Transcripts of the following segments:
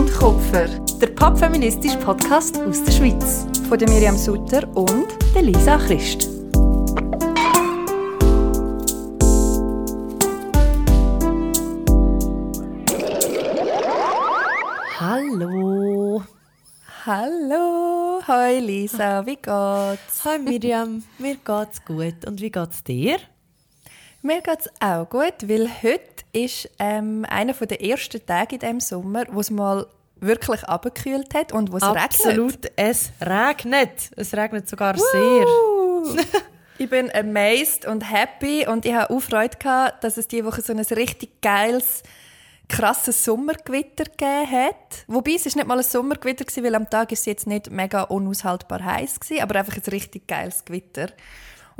und Kupfer. Der popfeministische Podcast aus der Schweiz. Von der Miriam Sutter und der Lisa Christ. Hallo. Hallo. Hi Lisa, wie geht's? Hi Miriam, mir geht's gut. Und wie geht's dir? Mir geht's auch gut, weil heute ist ähm, einer der ersten Tage in diesem Sommer, wo es mal wirklich abgekühlt hat und wo es regnet. Absolut, es regnet. Es regnet sogar Woo! sehr. ich bin amazed und happy und ich habe auch Freude gehabt, dass es diese Woche so ein richtig geiles krasses Sommergewitter gegeben hat. Wobei, es ist nicht mal ein Sommergewitter gewesen, weil am Tag ist es jetzt nicht mega unaushaltbar heiß gewesen, aber einfach ein richtig geiles Gewitter.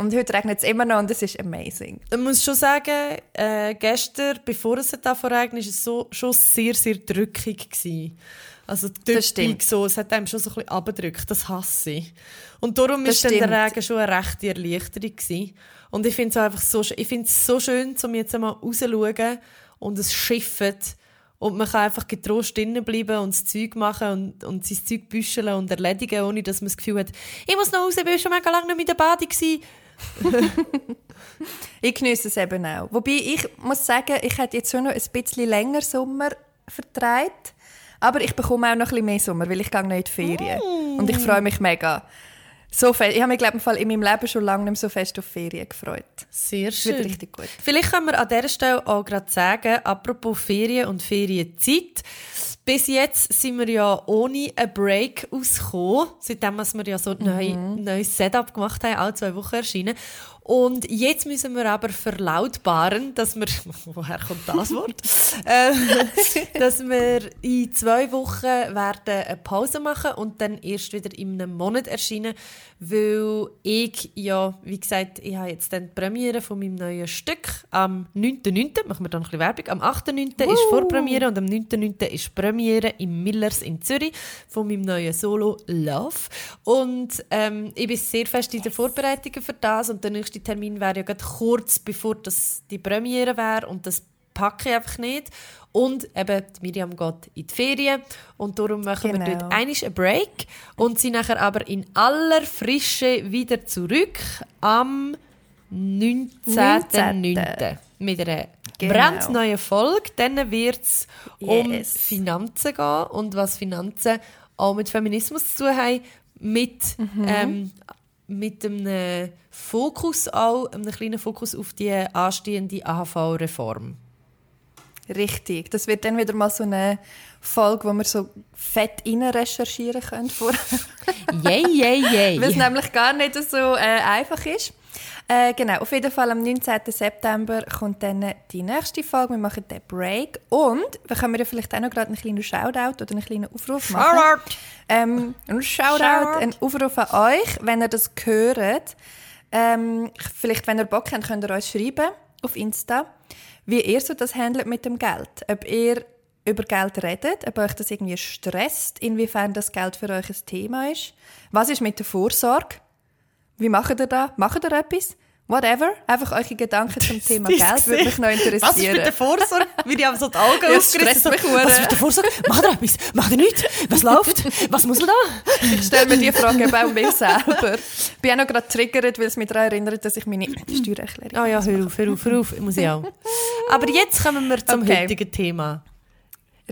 Und heute regnet es immer noch und es ist amazing. Ich muss schon sagen, äh, gestern, bevor es davon regnet, war es so, schon sehr, sehr drückig. Gewesen. Also typisch so, es hat einem schon so ein bisschen abgedrückt, das hasse ich. Und darum war der Regen schon eine rechte Erleichterung. Gewesen. Und ich finde es einfach so, ich finde es so schön, um jetzt einmal rauszuschauen und es schifft und man kann einfach getrost drinnen bleiben und das Zeug machen und, und sein Zeug büscheln und erledigen, ohne dass man das Gefühl hat, ich muss noch raus, ich war schon mega lange nicht mit der Bade. ich genieße es eben auch. Wobei ich muss sagen, ich hätte jetzt schon noch ein bisschen länger Sommer vertreibt. Aber ich bekomme auch noch ein bisschen mehr Sommer, weil ich gehe noch in die Ferien. Mm. Und ich freue mich mega. So fest. Ich habe mich, glaube ich, in meinem Leben schon lange nicht mehr so fest auf Ferien gefreut. Sehr schön. Wird richtig gut. Vielleicht können wir an dieser Stelle auch gerade sagen, apropos Ferien und Ferienzeit, bis jetzt sind wir ja ohne einen Break ausgekommen, seitdem wir ja so ein mhm. neues Setup gemacht haben, alle zwei Wochen erschienen. Und jetzt müssen wir aber verlautbaren, dass wir, woher kommt das Wort? äh, dass wir in zwei Wochen werden eine Pause machen und dann erst wieder in einem Monat erscheinen, weil ich ja, wie gesagt, ich habe jetzt dann die Premiere von meinem neuen Stück am 9.9., machen wir dann ein bisschen Werbung, am 8.9. Uh. ist Vorpremiere und am 9.9. ist Premiere im Millers in Zürich von meinem neuen Solo Love. Und ähm, ich bin sehr fest in den Vorbereitungen für das und der nächste nächste Termin wäre ja gerade kurz bevor das die Premiere wäre und das packe ich einfach nicht. Und eben, Miriam geht in die Ferien und darum machen genau. wir dort einen Break und sind nachher aber in aller Frische wieder zurück am 19.09. 19. mit einer genau. brandneuen Folge. Dann wird es yes. um Finanzen gehen und was Finanzen auch mit Feminismus zu tun haben, mit mhm. ähm, mit einem Fokus auch, einem kleinen Fokus auf die anstehende AHV-Reform. Richtig. Das wird dann wieder mal so eine Folge, wo wir so fett rein recherchieren können. Yay, yay, yay. Weil es nämlich gar nicht so äh, einfach ist. Äh, genau, auf jeden Fall am 19. September kommt dann die nächste Folge. Wir machen den Break. Und wir können ja vielleicht auch noch gerade einen kleinen Shoutout oder einen kleinen Aufruf machen. Shoutout! Ähm, ein Shoutout, Shoutout, ein Aufruf an euch, wenn ihr das hört. Ähm, vielleicht, wenn ihr Bock habt, könnt ihr uns schreiben auf Insta, wie ihr so das handelt mit dem Geld. Ob ihr über Geld redet, ob euch das irgendwie stresst, inwiefern das Geld für euch ein Thema ist. Was ist mit der Vorsorge? Wie macht ihr da? Macht ihr etwas? Whatever. Einfach eure Gedanken zum Thema Geld würde mich noch interessieren. Was ist mit der Vorsorge? Wie die haben so die Augen ja, aufgerissen. So, was ist mit der Vorsorge? Macht ihr etwas? Macht ihr nichts? Was läuft? Was muss man da? Ich stelle mir die Frage eben auch mir selber. Ich bin auch noch gerade triggert, weil es mich daran erinnert, dass ich meine Steuererklärung... Ah oh ja, hör auf, hör auf, hör auf. Muss ich auch. Aber jetzt kommen wir zum okay. heutigen Thema.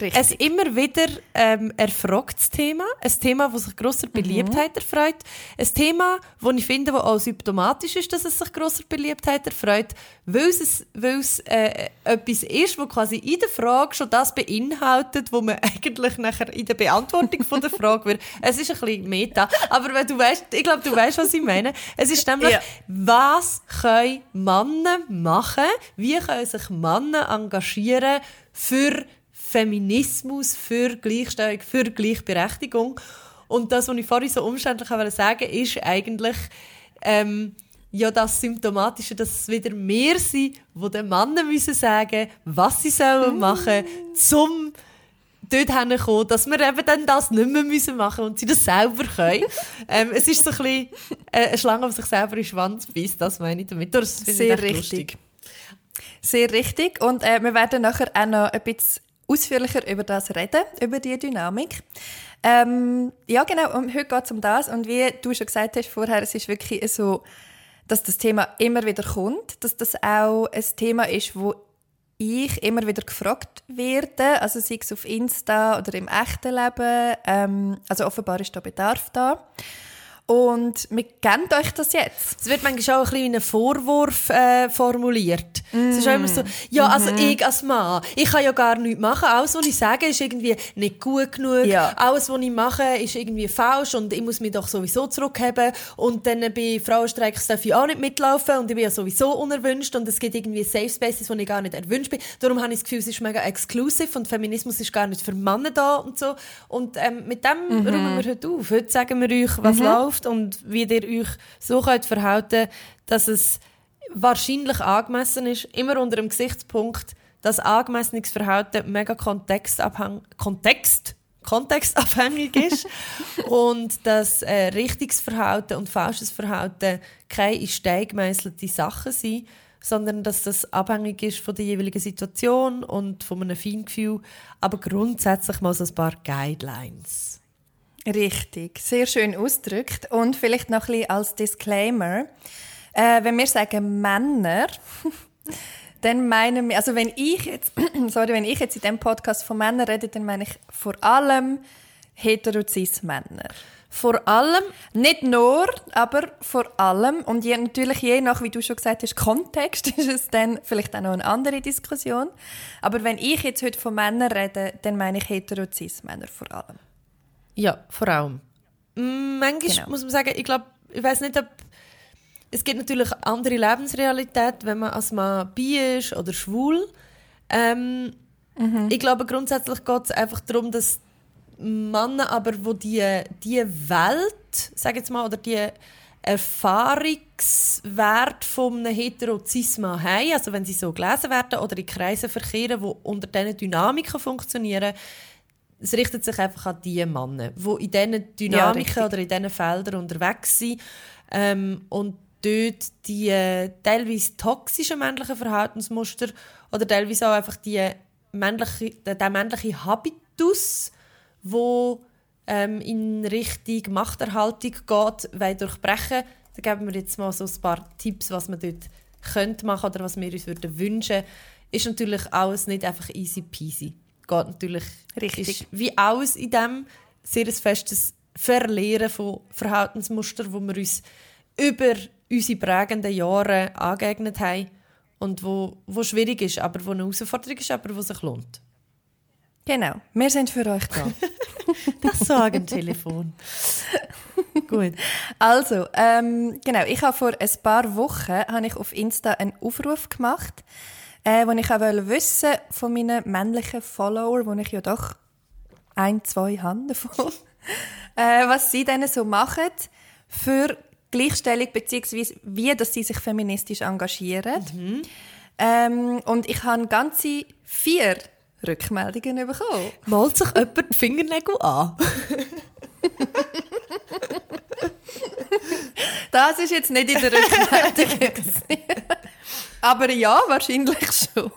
Richtig. Es immer wieder ähm, erfragtes Thema, ein Thema, das sich grosser mhm. Beliebtheit mhm. erfreut, ein Thema, das ich finde, das auch symptomatisch ist, dass es sich grosser Beliebtheit erfreut, weil es, weil es äh, etwas ist, das quasi in der Frage schon das beinhaltet, was man eigentlich nachher in der Beantwortung von der Frage wird. Es ist ein bisschen Meta, aber wenn du weißt, ich glaube, du weißt, was ich meine. Es ist nämlich, ja. was können Männer machen, wie können sich Männer engagieren für Feminismus, für Gleichstellung, für Gleichberechtigung. Und das, was ich vorhin so umständlich sagen wollte, ist eigentlich ähm, ja das Symptomatische, dass es wieder mehr sind, wo den Männern müssen sagen, was sie sollen mm. machen, zum dort hinkommen, dass wir eben dann das nicht mehr müssen machen und sie das selber können. ähm, es ist so ein bisschen äh, eine Schlange, die sich selber in den Schwanz beißt, das meine ich damit. Das Sehr richtig. Lustig. Sehr richtig. Und äh, wir werden nachher auch noch ein bisschen ausführlicher über das reden, über die Dynamik. Ähm, ja, genau, und heute geht es um das. Und wie du schon gesagt hast vorher, es ist wirklich so, dass das Thema immer wieder kommt, dass das auch ein Thema ist, wo ich immer wieder gefragt werde, also sei es auf Insta oder im echten Leben. Ähm, also offenbar ist da Bedarf da. Und wir geben euch das jetzt. Es wird manchmal auch ein bisschen wie ein Vorwurf äh, formuliert. Mm. Es ist immer so, ja, also mm -hmm. ich als Mann, ich kann ja gar nichts machen. Alles, was ich sage, ist irgendwie nicht gut genug. Ja. Alles, was ich mache, ist irgendwie falsch und ich muss mich doch sowieso zurückheben. Und dann bei Frauenstreiks darf ich auch nicht mitlaufen und ich bin ja sowieso unerwünscht und es gibt irgendwie Safe Spaces, wo ich gar nicht erwünscht bin. Darum habe ich das Gefühl, es ist mega exclusive und Feminismus ist gar nicht für Männer da und so. Und ähm, mit dem mm -hmm. räumen wir heute auf. Heute sagen wir euch, was -hmm. läuft läuft und wie ihr euch so könnt verhalten dass es wahrscheinlich angemessen ist, immer unter dem Gesichtspunkt, dass angemessenes Verhalten mega kontextabhängig, Kontext, kontextabhängig ist und dass äh, richtiges Verhalten und falsches Verhalten keine steigmeißelte Sachen sind, sondern dass das abhängig ist von der jeweiligen Situation und von einem Feingefühl, aber grundsätzlich mal so ein paar Guidelines. Richtig, sehr schön ausgedrückt. Und vielleicht noch ein bisschen als Disclaimer. Äh, wenn wir sagen Männer, dann meinen wir, also wenn ich jetzt, sorry, wenn ich jetzt in diesem Podcast von Männern rede, dann meine ich vor allem heterozis Männer. Vor allem, nicht nur, aber vor allem. Und je, natürlich je nach, wie du schon gesagt hast, Kontext ist es dann vielleicht auch noch eine andere Diskussion. Aber wenn ich jetzt heute von Männern rede, dann meine ich heterozis Männer vor allem. Ja, vor allem. Manchmal genau. muss man sagen, ich glaube, ich weiß nicht, ob es gibt natürlich andere Lebensrealität, wenn man als Mann bi ist oder schwul. Ähm, mhm. Ich glaube, grundsätzlich geht es einfach darum, dass Männer aber, wo die, die Welt, sag jetzt mal, oder die Erfahrungswert von einem Heterozisma haben, also wenn sie so gelesen werden oder in Kreisen verkehren, die unter diesen Dynamiken funktionieren, es richtet sich einfach an die Männer, die in diesen Dynamiken ja, oder in diesen Feldern unterwegs sind ähm, und dort die äh, teilweise toxischen männlichen Verhaltensmuster oder teilweise auch einfach die männliche, der, der männliche Habitus, wo ähm, in Richtung Machterhaltung geht, weil durchbrechen. Da geben wir jetzt mal so ein paar Tipps, was man dort könnte machen oder was wir uns würden wünschen. Ist natürlich alles nicht einfach easy peasy geht natürlich Richtig. Ist wie alles in dem sehr ein festes Verlieren von Verhaltensmustern, wo wir uns über unsere prägenden Jahre angeeignet haben und wo, wo schwierig ist, aber wo eine Herausforderung ist, aber wo sich lohnt. Genau, wir sind für euch da. das sagen Telefon. Gut. Also, ähm, genau, ich habe vor ein paar Wochen habe ich auf Insta einen Aufruf gemacht äh, wo ich auch wissen von meinen männlichen Followern, wo ich ja doch ein, zwei habe davon, äh, was sie denn so machen für Gleichstellung beziehungsweise wie dass sie sich feministisch engagieren. Mhm. Ähm, und ich habe ganze vier Rückmeldungen bekommen. Malt sich jemand die Fingernägel an? das ist jetzt nicht in der Rückmeldung. Aber ja, wahrscheinlich schon.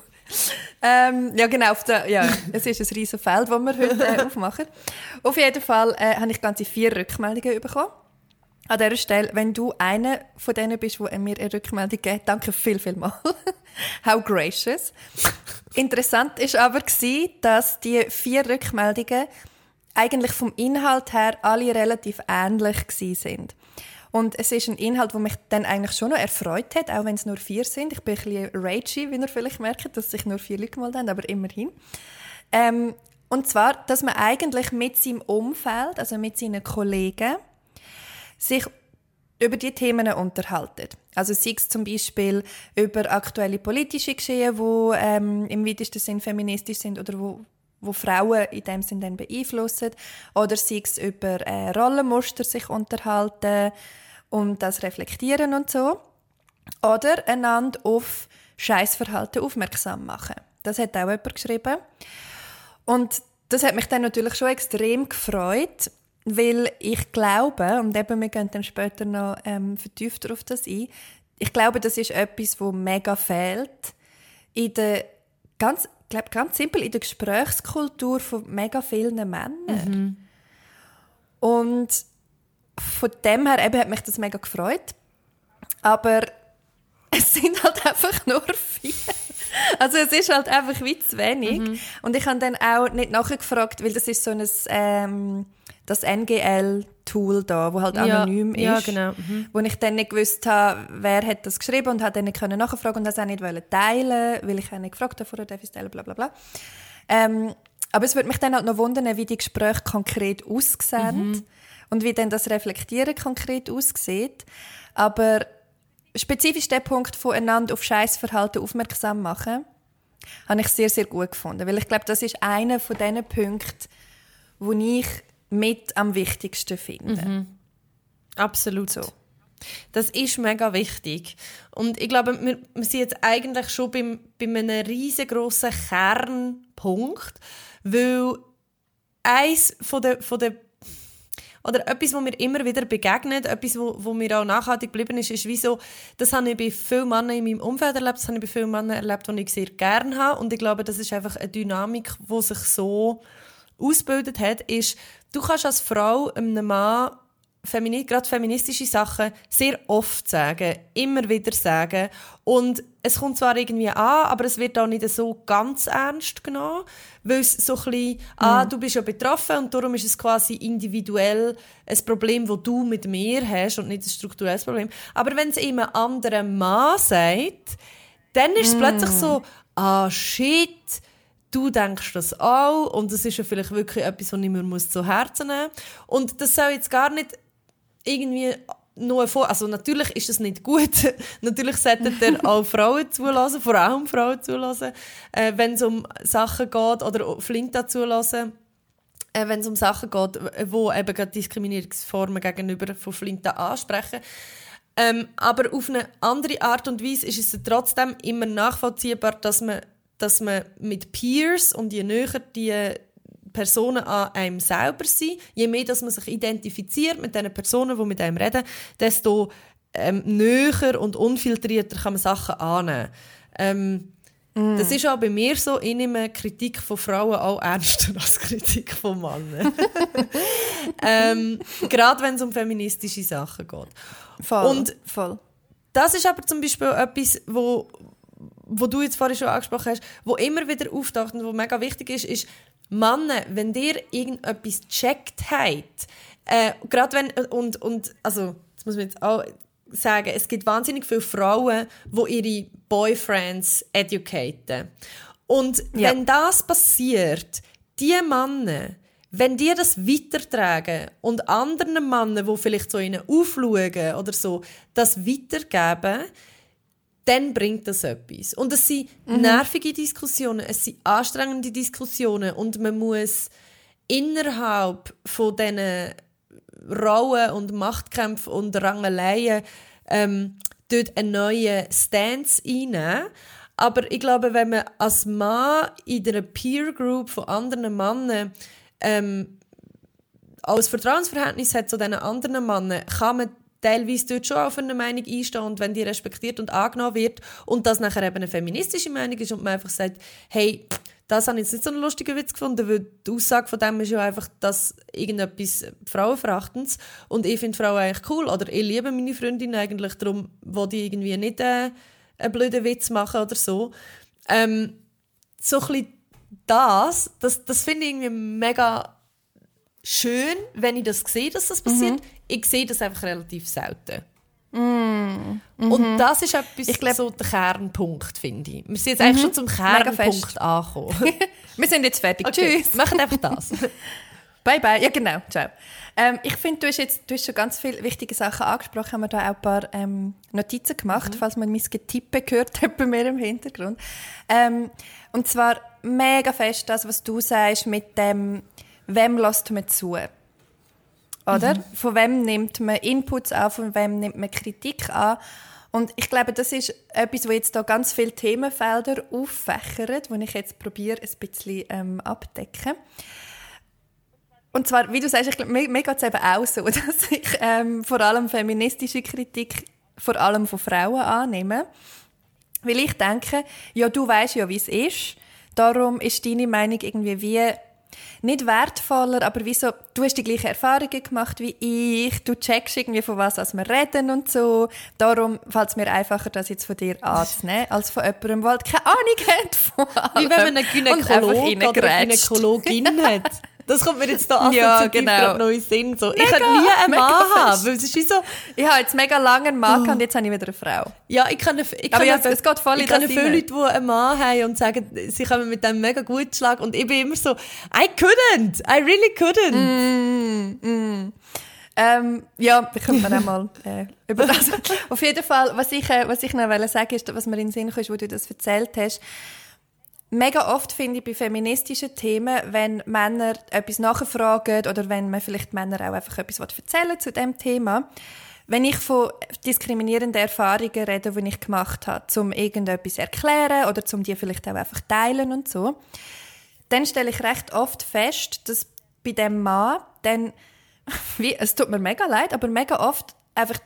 Ähm, ja, genau. Auf der, ja, es ist ein riesiges Feld, das wir heute äh, aufmachen. Auf jeden Fall äh, habe ich ganze vier Rückmeldungen bekommen. An dieser Stelle, wenn du einer von denen bist, der mir eine Rückmeldung gibt, danke viel, viel mal. How gracious. Interessant ist aber dass die vier Rückmeldungen eigentlich vom Inhalt her alle relativ ähnlich sind. Und es ist ein Inhalt, der mich dann eigentlich schon noch erfreut hat, auch wenn es nur vier sind. Ich bin ein bisschen ragey, wie ihr vielleicht merkt, dass sich nur vier Leute gemeldet haben, aber immerhin. Ähm, und zwar, dass man eigentlich mit seinem Umfeld, also mit seinen Kollegen, sich über die Themen unterhalten. Also sei es zum Beispiel über aktuelle politische Geschehen, die ähm, im weitesten Sinn feministisch sind oder wo, wo Frauen in dem Sinn dann beeinflussen. Oder sei es über äh, Rollenmuster sich unterhalten, und das reflektieren und so. Oder einander auf Scheißverhalten aufmerksam machen. Das hat auch jemand geschrieben. Und das hat mich dann natürlich schon extrem gefreut, weil ich glaube, und eben wir gehen dann später noch ähm, vertiefter auf das ein, ich glaube, das ist etwas, wo mega fehlt in der ganz glaube ganz simpel in der Gesprächskultur von mega vielen Männern. Mhm. Und von dem her eben hat mich das mega gefreut. Aber es sind halt einfach nur vier. Also es ist halt einfach wie zu wenig. Mhm. Und ich habe dann auch nicht nachgefragt, weil das ist so ein ähm, das NGL-Tool da, wo halt anonym ja, ist. Ja, genau. Mhm. Wo ich dann nicht gewusst habe, wer hat das geschrieben und hat dann nicht können nachfragen und das auch nicht teilen weil ich auch nicht gefragt habe, vorher darf ich teilen, bla bla bla. Ähm, aber es würde mich dann halt noch wundern, wie die Gespräche konkret aussehen mhm. Und wie dann das Reflektieren konkret aussieht. Aber spezifisch der Punkt voneinander auf Scheißverhalten aufmerksam machen, habe ich sehr, sehr gut gefunden. Weil ich glaube, das ist einer von diesen Punkten, wo ich mit am wichtigsten finde. Mhm. Absolut. So. Das ist mega wichtig. Und ich glaube, wir, wir sind jetzt eigentlich schon beim, bei einem riesengroßen Kernpunkt, weil eins von der, von der oder etwas, was mir immer wieder begegnet, etwas, wo, wo mir auch nachhaltig geblieben ist, ist wie so, das habe ich bei vielen Männern in meinem Umfeld erlebt, das habe ich bei vielen Männern erlebt, die ich sehr gerne habe. Und ich glaube, das ist einfach eine Dynamik, die sich so ausgebildet hat, ist, du kannst als Frau einem Mann Femini gerade feministische Sachen sehr oft sagen, immer wieder sagen. Und es kommt zwar irgendwie an, aber es wird auch nicht so ganz ernst genommen, weil es so ein bisschen, ah, mhm. du bist ja betroffen und darum ist es quasi individuell ein Problem, das du mit mir hast und nicht ein strukturelles Problem. Aber wenn es ihm ein anderer Mann sagt, dann ist es mm. plötzlich so, ah, shit, du denkst das auch und das ist ja vielleicht wirklich etwas, was ich mir zu Herzen nehmen muss. Und das soll jetzt gar nicht irgendwie nur vor, also natürlich ist das nicht gut. natürlich sollten ihr auch Frauen zulassen, vor allem Frauen zulassen, äh, wenn es um Sachen geht oder Flinta zulassen. Äh, wenn es um Sachen geht, wo eben gerade Diskriminierungsformen gegenüber von Flinta ansprechen. Ähm, aber auf eine andere Art und Weise ist es trotzdem immer nachvollziehbar, dass man dass man mit Peers und je näher die Personen an einem selber sind, je mehr dass man sich identifiziert mit den Personen, die mit einem reden, desto ähm, näher und unfiltrierter kann man Sachen annehmen. Ähm, mm. Das ist auch bei mir so, ich nehme Kritik von Frauen auch ernster als Kritik von Männern. ähm, Gerade wenn es um feministische Sachen geht. Voll, und voll. Das ist aber zum Beispiel etwas, wo, wo du jetzt vorhin schon angesprochen hast, wo immer wieder auftaucht und wo mega wichtig ist, ist, Männer, wenn dir irgendetwas gecheckt habt, äh, gerade wenn, und, und, also, das muss man jetzt auch sagen, es gibt wahnsinnig viele Frauen, die ihre Boyfriends educaten. Und ja. wenn das passiert, die Männer, wenn die das weitertragen und anderen Männern, die vielleicht so ihnen aufschauen oder so, das weitergeben, dann bringt das etwas. Und es sind mhm. nervige Diskussionen, es sind anstrengende Diskussionen und man muss innerhalb von diesen Rollen und Machtkämpfen und Rangeleien ähm, dort einen neuen Stance einnehmen. Aber ich glaube, wenn man als Mann in einer Peer Group von anderen Männern ähm, als Vertrauensverhältnis hat zu diesen anderen Männern, kann man teilweise dort schon auf eine Meinung einstehen und wenn die respektiert und angenommen wird und das nachher eben eine feministische Meinung ist und man einfach sagt, hey, das habe ich jetzt nicht so einen lustigen Witz gefunden, weil die Aussage von dem ist ja einfach, dass irgendetwas Frauenverachtendes und ich finde Frauen eigentlich cool oder ich liebe meine Freundin eigentlich, darum wo die irgendwie nicht äh, einen blöden Witz machen oder so. Ähm, so ein das, das, das finde ich irgendwie mega schön, wenn ich das sehe, dass das passiert. Mhm. Ich sehe das einfach relativ selten. Mm. Und mhm. das ist etwas, ich glaub, so der Kernpunkt, finde ich. Wir sind jetzt eigentlich mhm. schon zum Kernpunkt angekommen. wir sind jetzt fertig. Okay. Tschüss. Machen einfach das. bye, bye. Ja, genau. Ciao. Ähm, ich finde, du, hast jetzt, du hast schon ganz viele wichtige Sachen angesprochen. Haben wir da auch ein paar ähm, Notizen gemacht, mhm. falls man mein Getippe gehört hat bei mir im Hintergrund. Ähm, und zwar mega fest das, was du sagst mit dem wem lässt man zu? Oder? Mhm. Von wem nimmt man Inputs an, von wem nimmt man Kritik an? Und ich glaube, das ist etwas, wo jetzt da ganz viele Themenfelder auffächert, wo ich jetzt probiere, ein bisschen ähm, abdecken. Und zwar, wie du sagst, ich glaube, mir, mir geht es eben auch so, dass ich ähm, vor allem feministische Kritik vor allem von Frauen annehme. Weil ich denke, ja, du weißt ja, wie es ist Darum ist deine Meinung irgendwie wie nicht wertvoller, aber wieso, du hast die gleichen Erfahrungen gemacht wie ich, du checkst irgendwie, von was wir reden und so. Darum fällt es mir einfacher, das jetzt von dir anzunehmen, als von jemandem, der halt keine Ahnung hat von allem. Wie wenn man einen Gynäkologen oder eine Gynäkologin hat. Das kommt mir jetzt da assoziativ ja, genau. gerade neu Sinn. So. Mega, ich kann nie einen Mann haben, weil es ist wie so... Ich habe jetzt mega lange einen Mann oh. und jetzt habe ich wieder eine Frau. Ja, ich kann, ich Aber ja, es geht voll ich kenne viele Leute, die einen Mann haben und sagen, sie kommen mit dem mega gut schlagen und ich bin immer so, I couldn't, I really couldn't. Mm, mm. Ähm, ja, da können wir mal äh, über das. Auf jeden Fall, was ich, äh, was ich noch sagen ist, was mir in den Sinn kam, wo du das erzählt hast, Mega oft finde ich bei feministischen Themen, wenn Männer etwas nachfragen oder wenn man vielleicht Männer auch einfach etwas erzählen zu dem Thema, wenn ich von diskriminierenden Erfahrungen rede, die ich gemacht habe, um irgendetwas erklären oder um die vielleicht auch einfach teilen und so, dann stelle ich recht oft fest, dass bei dem Mann dann, wie, es tut mir mega leid, aber mega oft einfach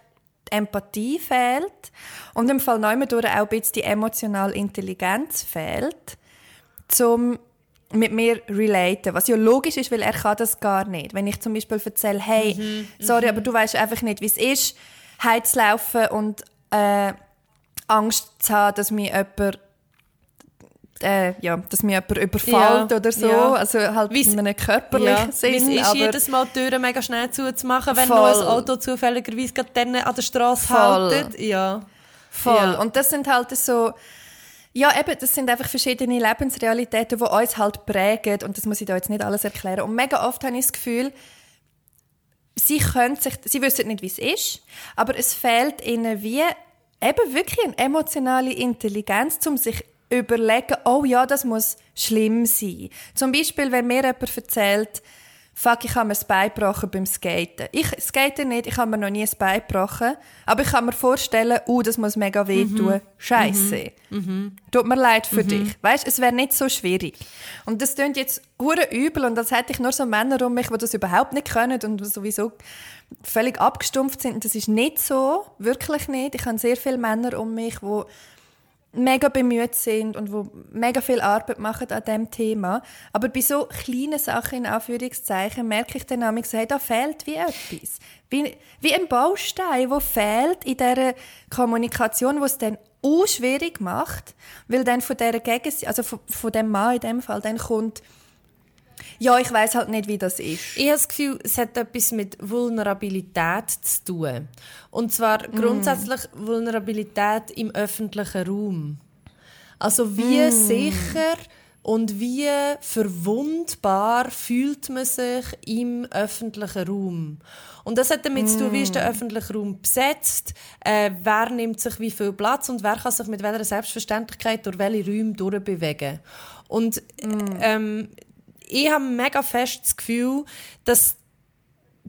die Empathie fehlt und im Fall neu auch ein bisschen die emotionale Intelligenz fehlt zum mit mir relaten, was ja logisch ist, weil er kann das gar nicht. Wenn ich zum Beispiel erzähle, hey, mhm, sorry, mhm. aber du weißt einfach nicht, wie es ist, heimzulaufen und äh, Angst zu haben, dass mir jemand äh, ja, dass mir jemand überfällt ja, oder so, ja. also halt wie's, in einem körperlichen ja, Sinn. Es ist jedes Mal die Türen mega schnell zuzumachen, wenn voll. noch ein Auto zufälligerweise gerade an der Straße haltet. Ja. Voll. Ja. Und das sind halt so ja, eben, das sind einfach verschiedene Lebensrealitäten, die uns halt prägen und das muss ich da jetzt nicht alles erklären. Und mega oft habe ich das Gefühl, sie können sich, sie wissen nicht, wie es ist, aber es fehlt ihnen wie eben wirklich eine emotionale Intelligenz, um sich überlegen, oh ja, das muss schlimm sein. Zum Beispiel, wenn mir jemand erzählt, fuck, ich habe mir das Bein gebrochen beim Skaten. Ich skate nicht, ich habe mir noch nie ein Bein gebrochen, aber ich kann mir vorstellen, uh, das muss mega wehtun. Mhm. Scheiße. Mhm. mhm. Tut mir leid für mhm. dich. Weißt, es wäre nicht so schwierig. Und das klingt jetzt hure übel und das hätte ich nur so Männer um mich, die das überhaupt nicht können und sowieso völlig abgestumpft sind. Und das ist nicht so, wirklich nicht. Ich habe sehr viele Männer um mich, die mega bemüht sind und wo mega viel Arbeit machen an dem Thema. Aber bei so kleinen Sachen, in Anführungszeichen, merke ich dann nämlich, hey, da fehlt wie etwas. Wie, wie ein Baustein, der fehlt in dieser Kommunikation, wo es dann auch schwierig macht, weil dann von dieser Gegenseite, also von, von dem Mann in dem Fall, dann kommt, ja, ich weiß halt nicht, wie das ist. Ich habe das Gefühl, es hat etwas mit Vulnerabilität zu tun. Und zwar mm. grundsätzlich Vulnerabilität im öffentlichen Raum. Also wie mm. sicher und wie verwundbar fühlt man sich im öffentlichen Raum. Und das hat damit mm. zu tun, wie ist der mm. öffentliche Raum besetzt, äh, wer nimmt sich wie viel Platz und wer kann sich mit welcher Selbstverständlichkeit durch welche Räume durchbewegen. Und mm. ähm, ich habe mega fest das Gefühl, dass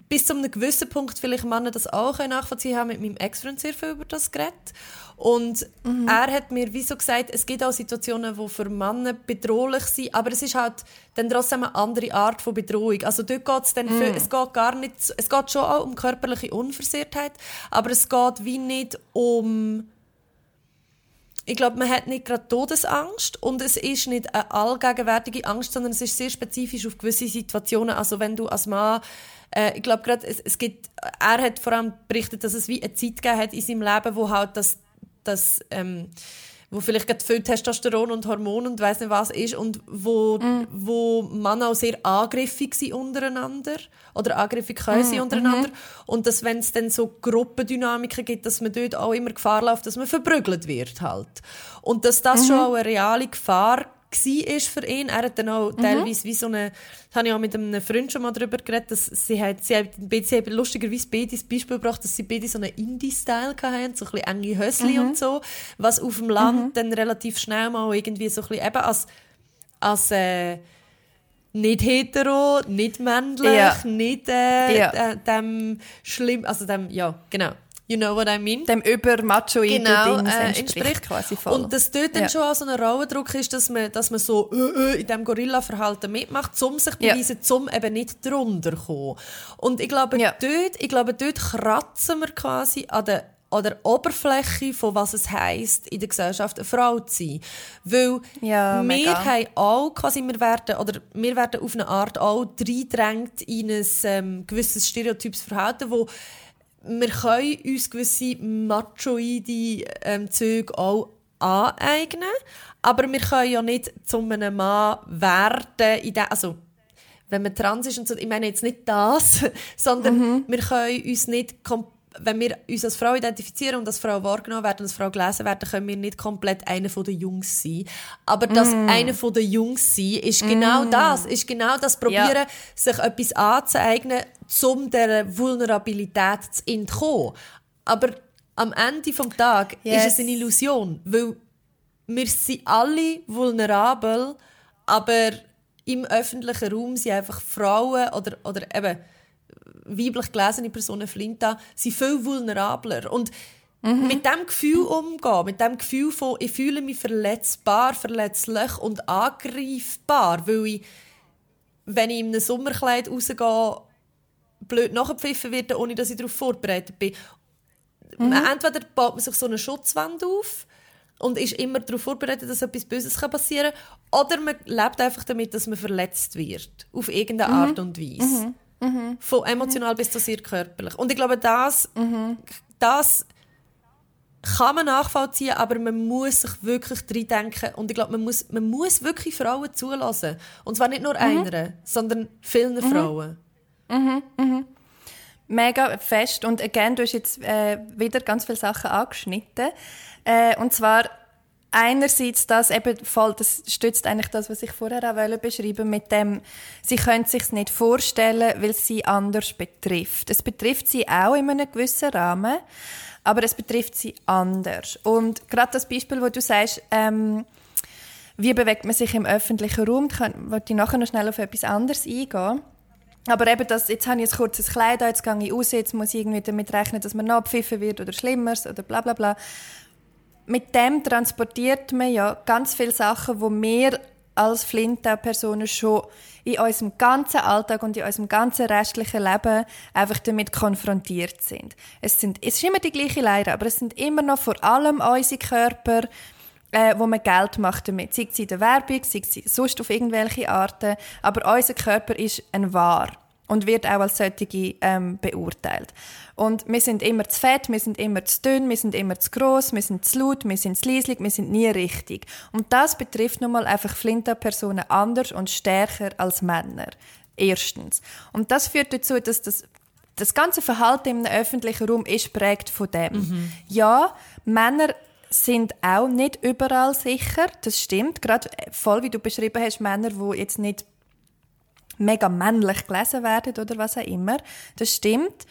bis zu einem gewissen Punkt vielleicht Männer das auch nachvollziehen haben. Mit meinem Ex-Freund sehr viel über das geredet. Und mhm. er hat mir wie so gesagt, es gibt auch Situationen, die für Männer bedrohlich sind, aber es ist halt dann trotzdem eine andere Art von Bedrohung. Also dort geht es dann, für, mhm. es geht gar nicht, es geht schon auch um körperliche Unversehrtheit, aber es geht wie nicht um ich glaube, man hat nicht gerade Todesangst und es ist nicht eine allgegenwärtige Angst, sondern es ist sehr spezifisch auf gewisse Situationen. Also wenn du als Mann äh, ich glaube gerade, es, es gibt, er hat vor allem berichtet, dass es wie eine Zeit gegeben hat in seinem Leben, wo halt das, das ähm, wo vielleicht gerade viel Testosteron und Hormone und weiß nicht was ist und wo, mm. wo man auch sehr angriffig sind untereinander oder angriffig können mm. untereinander mm und dass wenn es dann so Gruppendynamiken gibt, dass man dort auch immer Gefahr läuft, dass man verprügelt wird halt und dass das -hmm. schon auch eine reale Gefahr war für ihn. Er hat dann auch mhm. teilweise wie so eine, das habe ich auch mit einem Freund schon mal darüber geredet, dass sie hat, sie hat, sie hat lustigerweise beide das Beispiel gebracht, dass sie beide so einen Indie-Style hatten, so ein bisschen enge Hösli mhm. und so, was auf dem Land mhm. dann relativ schnell mal irgendwie so ein bisschen eben als, als äh, nicht hetero, nicht männlich, ja. nicht äh, ja. äh, dem schlimm, also dem, ja, genau. You know what I mean? Dem übermachoiden genau, Ding äh, entspricht quasi voll. Und dass dort ja. dann schon auch so ein Rauendruck ist, dass man, dass man so äh, äh, in diesem Gorilla-Verhalten mitmacht, um sich ja. beweisen, um eben nicht drunter zu kommen. Und ich glaube, ja. dort, ich glaube, dort kratzen wir quasi an der oder Oberfläche von was es heißt in der Gesellschaft eine Frau zu sein, weil Ja, wir mega. haben auch quasi wir werden oder wir werden auf eine Art auch reingedrängt in ein ähm, gewisses stereotypes Verhalten, wo wir können uns gewisse machoide ähm, Züge auch aneignen, aber wir können ja nicht zu einem Mann werden, in der, also wenn man trans ist und so, ich meine jetzt nicht das, sondern wir können uns nicht wenn wir uns als Frau identifizieren und als Frau wahrgenommen werden, als Frau gelesen werden, können wir nicht komplett eine von den Jungs sein. Aber das eine von den Jungs sein ist genau das, ist genau das Probieren, sich etwas anzueignen, um dieser Vulnerabilität zu entkommen. Aber am Ende des Tages Yes. ist es eine Illusion, weil wir sind alle vulnerabel, aber im öffentlichen Raum sind einfach Frauen oder, oder eben weiblich gelesene Personen, Flinta, sind viel vulnerabler. Und mit dem Gefühl umgehen, mit dem Gefühl von, ich fühle mich verletzbar, verletzlich und angreifbar, weil ich, wenn ich in einem Sommerkleid rausgehe, blöd nachgepfiffen werde, ohne dass ich darauf vorbereitet bin. Entweder baut man sich so eine Schutzwand auf und ist immer darauf vorbereitet, dass etwas Böses passieren kann, oder man lebt einfach damit, dass man verletzt wird, auf irgendeine Art und Weise. Von emotional bis zu sehr körperlich. Und ich glaube, das, das kann man nachvollziehen, aber man muss sich wirklich reindenken. Und ich glaube, man muss, man muss wirklich Frauen zulassen. Und zwar nicht nur einer, sondern vielen Frauen. Mega fest. Und again, du hast jetzt äh, wieder ganz viele Sachen angeschnitten. Äh, und zwar einerseits das eben voll, das stützt eigentlich das, was ich vorher auch wollte beschreiben mit dem, sie können sich nicht vorstellen, weil sie anders betrifft. Es betrifft sie auch in einem gewissen Rahmen, aber es betrifft sie anders. Und gerade das Beispiel, wo du sagst, ähm, wie bewegt man sich im öffentlichen Raum, wollte ich nachher noch schnell auf etwas anderes eingehen. Aber eben das, jetzt habe ich ein kurzes Kleid an, jetzt gehe ich raus, jetzt muss ich irgendwie damit rechnen, dass man abpfiffen wird oder Schlimmeres oder bla bla bla. Mit dem transportiert man ja ganz viele Sachen, wo wir als Flinta-Personen schon in unserem ganzen Alltag und in unserem ganzen restlichen Leben einfach damit konfrontiert sind. Es, sind, es ist immer die gleiche Leider, aber es sind immer noch vor allem unsere Körper, äh, wo man Geld macht damit. Sei es in der Werbung, sei es sonst auf irgendwelche Arten. Aber unser Körper ist ein Wahr und wird auch als solche ähm, beurteilt. Und wir sind immer zu fett, wir sind immer zu dünn, wir sind immer zu gross, wir sind zu laut, wir sind zu leislich, wir sind nie richtig. Und das betrifft nun mal einfach Flinta-Personen anders und stärker als Männer. Erstens. Und das führt dazu, dass das das ganze Verhalten im öffentlichen Raum ist prägt von dem. Ja, Männer sind auch nicht überall sicher, das stimmt. Gerade äh, voll, wie du beschrieben hast, Männer, die jetzt nicht mega männlich gelesen werden oder was auch immer. Das stimmt.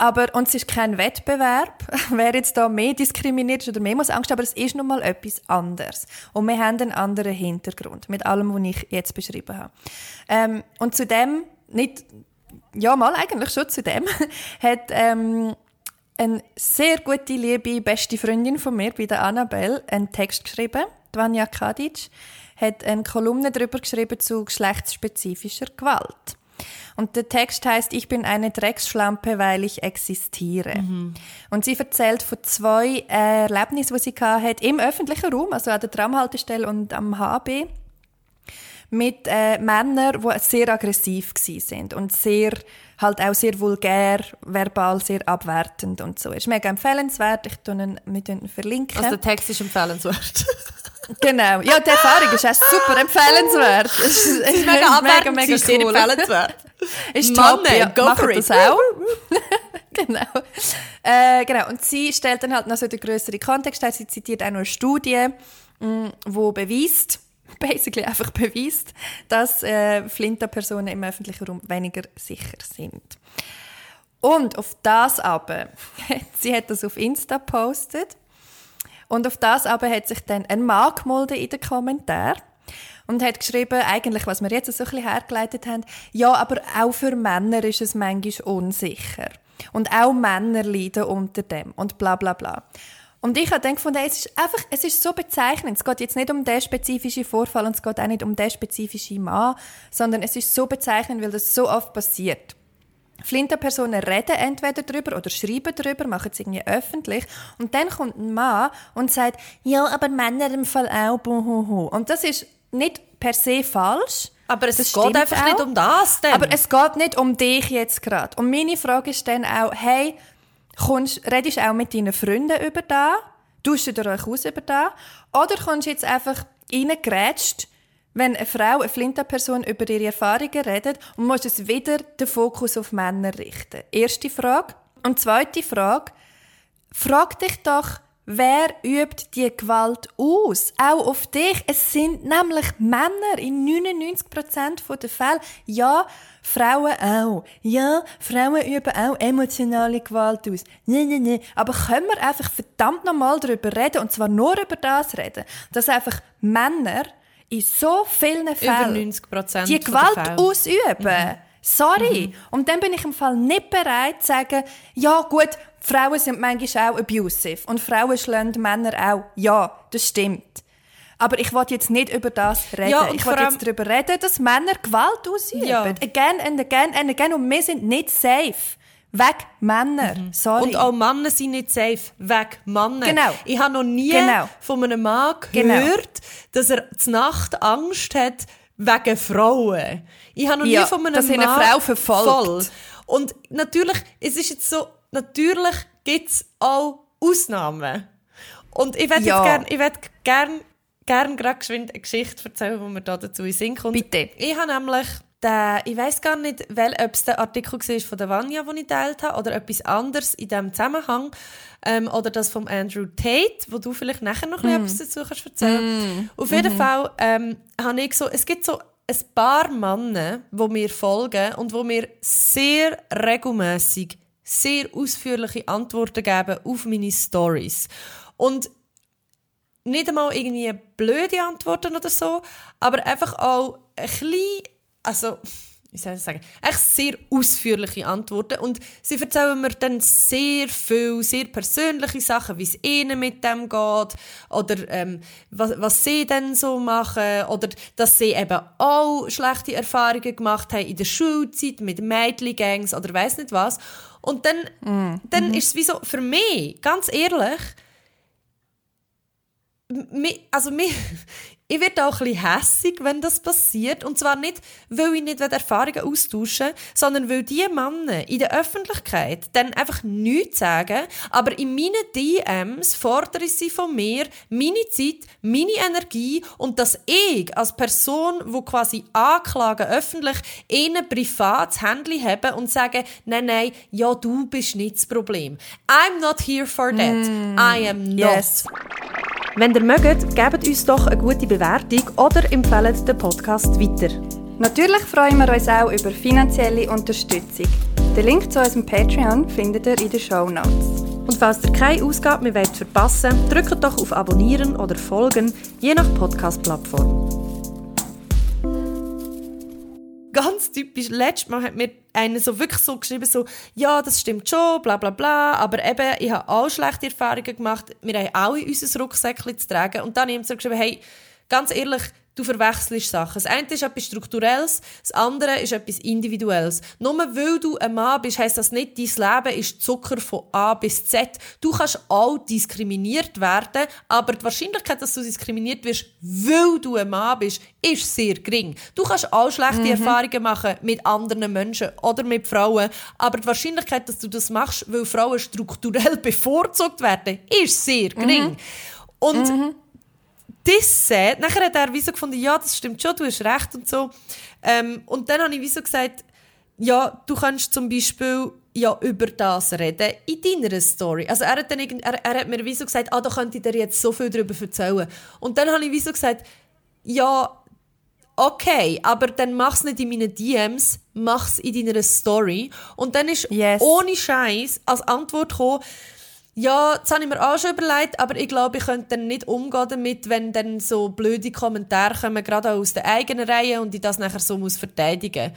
Aber, und es ist kein Wettbewerb, wer jetzt da mehr diskriminiert ist oder mehr muss Angst aber es ist nun mal etwas anderes. Und wir haben einen anderen Hintergrund, mit allem, was ich jetzt beschrieben habe. Ähm, und zu dem, nicht, ja mal eigentlich schon zu dem, hat ähm, eine sehr gute, liebe, beste Freundin von mir, bei der Annabelle, einen Text geschrieben, Vanja Kadic, hat eine Kolumne darüber geschrieben zu geschlechtsspezifischer Gewalt. Und der Text heißt Ich bin eine Drecksschlampe, weil ich existiere. Und sie erzählt von zwei Erlebnissen, die sie hat im öffentlichen Raum, also an der Tramhaltestelle und am HB, mit äh, Männern, die sehr aggressiv sind und sehr halt auch sehr vulgär, verbal sehr abwertend und so. Ist mega empfehlenswert. Ich tue ihn mit ihn verlinken. Also der Text ist empfehlenswert. Genau. Ja, die Erfahrung ist auch super empfehlenswert. Es ist, es ist mega mega, abwertend, mega sie ist cool. empfehlenswert. Ist Mann, top, ja, go for das it. auch. genau. Äh, genau. Und sie stellt dann halt noch so den grösseren Kontext ein. Sie zitiert auch noch eine Studie, mh, wo beweist, basically einfach beweist, dass äh, Flinta-Personen im öffentlichen Raum weniger sicher sind. Und auf das aber, sie hat das auf Insta gepostet, und auf das aber hat sich dann ein Mann gemeldet in den Kommentaren und hat geschrieben, eigentlich, was wir jetzt so ein bisschen hergeleitet haben, ja, aber auch für Männer ist es manchmal unsicher. Und auch Männer leiden unter dem und bla bla bla. Und ich habe dann gefunden, es ist einfach, es ist so bezeichnend. Es geht jetzt nicht um den spezifischen Vorfall und es geht auch nicht um den spezifischen Mann, sondern es ist so bezeichnend, weil das so oft passiert. Flinterpersonen reden entweder darüber oder schreiben darüber, machen es irgendwie öffentlich. Und dann kommt ein Mann und sagt, ja, aber Männer im Fall auch, buhuhu. Und das ist nicht per se falsch. Aber es Das geht einfach auch. nicht um das. Denn. Aber es geht nicht um dich jetzt gerade. Und meine Frage ist dann auch, hey, kommst, redest auch mit deinen Freunden über da? Tauscht ihr euch aus über da? Oder kommst jetzt einfach reingrätscht, wenn eine Frau, eine Flinterperson über ihre Erfahrungen redet und musst es wieder den Fokus auf Männer richten? Erste Frage. Und zweite Frage, frag dich doch, wer übt die Gewalt aus? Auch auf dich. Es sind nämlich Männer in 99% der Fälle. Ja, Frauen auch. Ja, Frauen üben auch emotionale Gewalt aus. Nein, nein, nein. Aber können wir einfach verdammt nochmal darüber reden, und zwar nur über das reden, dass einfach Männer in so vielen Fällen 90% die Gewalt Fälle. Mhm. ausüben. Sorry. Und dann bin ich im Fall nicht bereit zu sagen, ja gut, Frauen sind manchmal auch abusive und Frauen schlagen Männer auch. Ja, das stimmt. Aber ich will jetzt nicht über das reden. Ja, ich allem- jetzt darüber reden, dass Männer Gewalt ausüben. Ja. Again and again and again. Und wir sind nicht safe. Weg Männer. Sorry. Mhm. Und auch Männer sind nicht safe. Weg Männer. Genau. Ich habe noch nie Genau. von einem Mann Genau. gehört, dass er zur Nacht Angst hat wegen Frauen. Ich habe noch Ja, nie von einem dass ihn eine Mann Frau verfolgt. Voll. Und natürlich, es ist jetzt so, natürlich gibt es auch Ausnahmen. Und ich werde Ja. gerne, gern, gern gerade geschwind eine Geschichte erzählen, die mir da dazu in Sinn kommt. Bitte. Ich habe nämlich den, ich weiß gar nicht, wel, ob es der Artikel war von der Vanya, den ich geteilt habe, oder etwas anderes in diesem Zusammenhang, ähm, oder das von Andrew Tate, wo du vielleicht nachher noch bisschen etwas dazu kannst erzählen. Auf jeden Fall ähm, habe ich so, es gibt so ein paar Männer, die mir folgen und wo mir sehr regelmäßig sehr ausführliche Antworten geben auf meine Stories. Und nicht einmal irgendwie blöde Antworten oder so, aber einfach auch ein bisschen, also, wie soll ich sagen, echt sehr ausführliche Antworten. Und sie erzählen mir dann sehr viel, sehr persönliche Sachen, wie es ihnen mit dem geht, oder ähm, was, was sie dann so machen, oder dass sie eben auch schlechte Erfahrungen gemacht haben in der Schulzeit mit Mädchengangs oder weiß nicht was. Und dann, dann ist es wie so, für mich, ganz ehrlich, also mi- ich werde auch ein bisschen hässig, wenn das passiert. Und zwar nicht, weil ich nicht Erfahrungen austauschen will, sondern weil diese Männer in der Öffentlichkeit dann einfach nichts sagen, aber in meinen DMs fordern sie von mir meine Zeit, meine Energie und dass ich als Person, wo quasi anklagen öffentlich, ihnen privat das Handy habe und sagen, nein, nein, ja, du bist nicht das Problem. I'm not here for that. I am not. Wenn ihr mögt, gebt uns doch eine gute Bewertung oder empfehlt den Podcast weiter. Natürlich freuen wir uns auch über finanzielle Unterstützung. Den Link zu unserem Patreon findet ihr in den Show Notes. Und falls ihr keine Ausgabe mehr wollt verpassen drückt doch auf Abonnieren oder Folgen, je nach Podcast-Plattform. Ganz typisch. Letztes Mal hat mir einer so wirklich so geschrieben, so, ja, das stimmt schon, bla bla bla, aber eben, ich habe auch schlechte Erfahrungen gemacht, wir haben alle unser Rucksäckchen zu tragen. Und dann habe ich ihm so geschrieben, hey, ganz ehrlich, du verwechselst Sachen. Das eine ist etwas Strukturelles, das andere ist etwas Individuelles. Nur weil du ein Mann bist, heisst das nicht, dein Leben ist Zucker von A bis Z. Du kannst auch diskriminiert werden, aber die Wahrscheinlichkeit, dass du diskriminiert wirst, weil du ein Mann bist, ist sehr gering. Du kannst auch schlechte Erfahrungen machen mit anderen Menschen oder mit Frauen, aber die Wahrscheinlichkeit, dass du das machst, weil Frauen strukturell bevorzugt werden, ist sehr gering. Und das sagt, nachher hat er wie so gefunden, ja, das stimmt schon, du hast recht und so. Ähm, und dann habe ich wie so gesagt, ja, du kannst zum Beispiel ja über das reden in deiner Story. Also er hat, dann irgend, er, er hat mir wie so gesagt, ah, da könnte ich dir jetzt so viel darüber erzählen. Und dann habe ich wie so gesagt, ja, okay, aber dann mach's nicht in meinen DMs, mach's in deiner Story. Und dann ist Yes. ohne Scheiß als Antwort gekommen, ja, das habe ich mir auch schon überlegt, aber ich glaube, ich könnte dann nicht umgehen damit, wenn dann so blöde Kommentare kommen, gerade auch aus der eigenen Reihe und ich das nachher so muss verteidigen.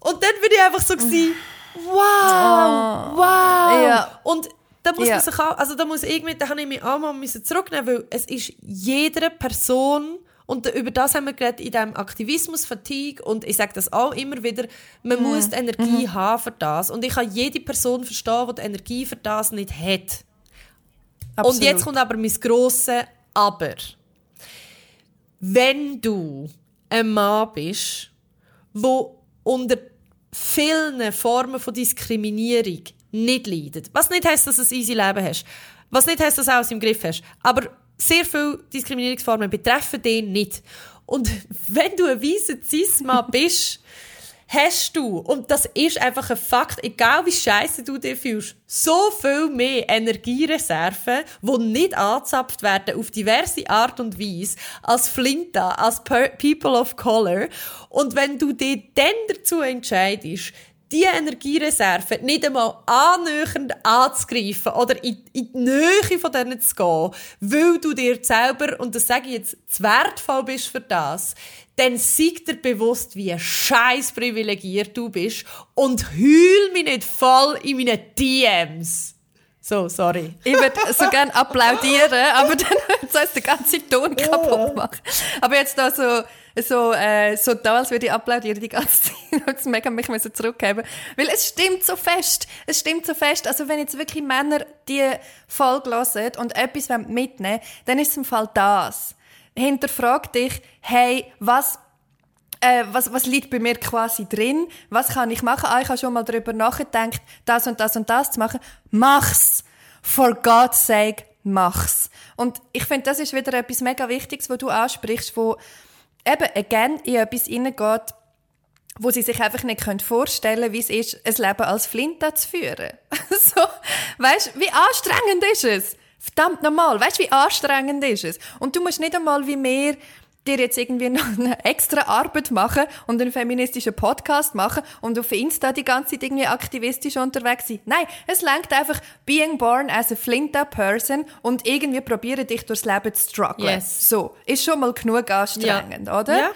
Und dann bin ich einfach so gewesen, wow, wow. Ja. Und da muss Ja. man sich auch, also da muss irgendwie, da habe ich mich auch mal müssen zurücknehmen, weil es ist jeder Person Und über das haben wir geredet in diesem Aktivismus, Fatigue. Und ich sage das auch immer wieder, man muss die Energie haben für das. Und ich kann jede Person verstehen, die die Energie für das nicht hat. Absolut. Und jetzt kommt aber mein grosses Aber. Wenn du ein Mann bist, wo unter vielen Formen von Diskriminierung nicht leidet, was nicht heißt, dass du ein easy Leben hast, was nicht heißt, dass du alles im Griff hast, aber sehr viele Diskriminierungsformen betreffen den nicht. Und wenn du ein weißer Cis-Mann bist, hast du, und das ist einfach ein Fakt, egal wie scheiße du dich fühlst, so viel mehr Energiereserven, die nicht angezapft werden auf diverse Art und Weise, als Flinta, als People of Color. Und wenn du dich dann dazu entscheidest, die Energiereserve nicht einmal annähernd anzugreifen oder in, in die Nähe von denen zu gehen, weil du dir selber, und das sage ich jetzt, zu wertvoll bist für das, dann sei dir bewusst, wie scheiß privilegiert du bist und heul mich nicht voll in meinen DMs. So, sorry. Ich würde so gerne applaudieren, aber dann soll es den ganzen Ton kaputt machen. Aber jetzt da so, so, äh, so da, als würde ich applaudieren die ganze Zeit. Jetzt mega mich müssen zurückgeben. Weil es stimmt so fest. Es stimmt so fest. Also wenn jetzt wirklich Männer die Folge hören und etwas mitnehmen wollen, dann ist es im Fall das. Hinterfrag dich, hey, was äh, was, was liegt bei mir quasi drin? Was kann ich machen? Ah, ich habe schon mal darüber nachgedacht, das und das und das zu machen. Mach's! For God's sake, mach's! Und ich finde, das ist wieder etwas mega Wichtiges, was du ansprichst, wo eben again in etwas hineingeht, wo sie sich einfach nicht vorstellen können, wie es ist, ein Leben als Flinte zu führen. so, weißt, wie anstrengend ist es? Verdammt normal, weißt, wie anstrengend ist es? Und du musst nicht einmal wie mehr dir jetzt irgendwie noch eine extra Arbeit machen und einen feministischen Podcast machen und auf Insta die ganze Zeit irgendwie aktivistisch unterwegs sein. Nein, es lenkt einfach being born as a flinta person und irgendwie probieren dich durchs Leben zu strugglen. Yes. So, ist schon mal genug anstrengend, Ja. oder? Ja.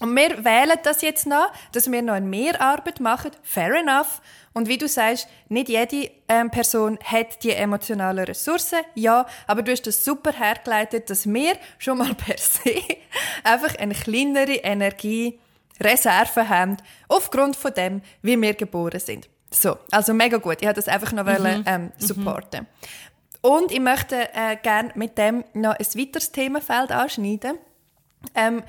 Und wir wählen das jetzt noch, dass wir noch mehr Arbeit machen. Fair enough. Und wie du sagst, nicht jede ähm, Person hat die emotionalen Ressourcen. Ja, aber du hast das super hergeleitet, dass wir schon mal per se einfach eine kleinere Energiereserve haben, aufgrund von dem, wie wir geboren sind. So, also mega gut. Ich wollte das einfach noch wollen, ähm, supporten. Und ich möchte äh, gerne mit dem noch ein weiteres Themenfeld anschneiden. Ähm,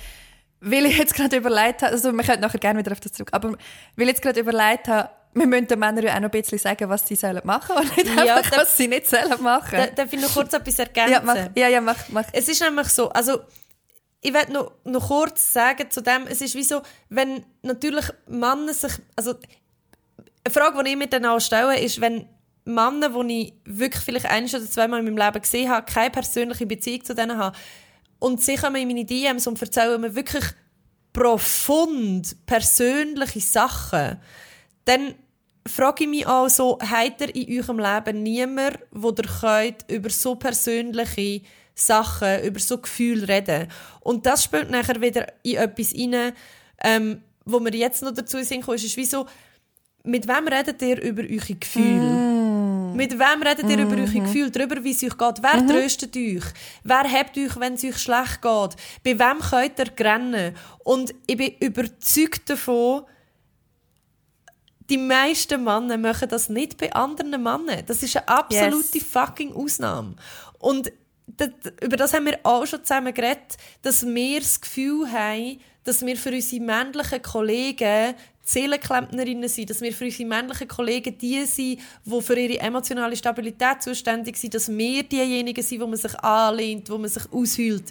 weil ich jetzt gerade überlegt habe, also wir können nachher gerne wieder auf das zurück, aber weil ich jetzt gerade überlegt habe, wir müssen den Männern ja auch noch ein bisschen sagen, was sie sollen machen und nicht Ja, einfach, da- was sie nicht sollen machen. Da- Darf ich noch kurz etwas ergänzen? ja, mach, ja, ja, mach, mach. Es ist nämlich so, also ich werde noch, noch kurz sagen zu dem, es ist wie so, wenn natürlich Männer sich, also eine Frage, die ich mir dann auch stelle, ist, wenn Männer, die ich wirklich vielleicht ein oder zweimal in meinem Leben gesehen habe, keine persönliche Beziehung zu denen haben und sie kommen in meine DMs und erzählen mir wirklich profund persönliche Sachen, dann frage ich mich auch so, habt ihr in eurem Leben niemand, wo ihr könnt über so persönliche Sachen, über so Gefühle reden? Und das spielt nachher wieder in etwas rein, ähm, wo wir jetzt noch dazu sind, ist, ist wie so, mit wem redet ihr über eure Gefühle? Mit wem redet ihr über eure Gefühle? Darüber, wie es euch geht? Wer tröstet euch? Wer hebt euch, wenn es euch schlecht geht? Bei wem könnt ihr rennen? Und ich bin überzeugt davon, die meisten Männer machen das nicht bei anderen Männern. Das ist eine absolute fucking Ausnahme. Und das, über das haben wir auch schon zusammen geredet, dass wir das Gefühl haben, dass wir für unsere männlichen Kollegen Seelenklempnerinnen sind, dass wir für unsere männlichen Kollegen die sind, die für ihre emotionale Stabilität zuständig sind, dass wir diejenigen sind, wo man sich anlehnt, wo man sich aushüllt.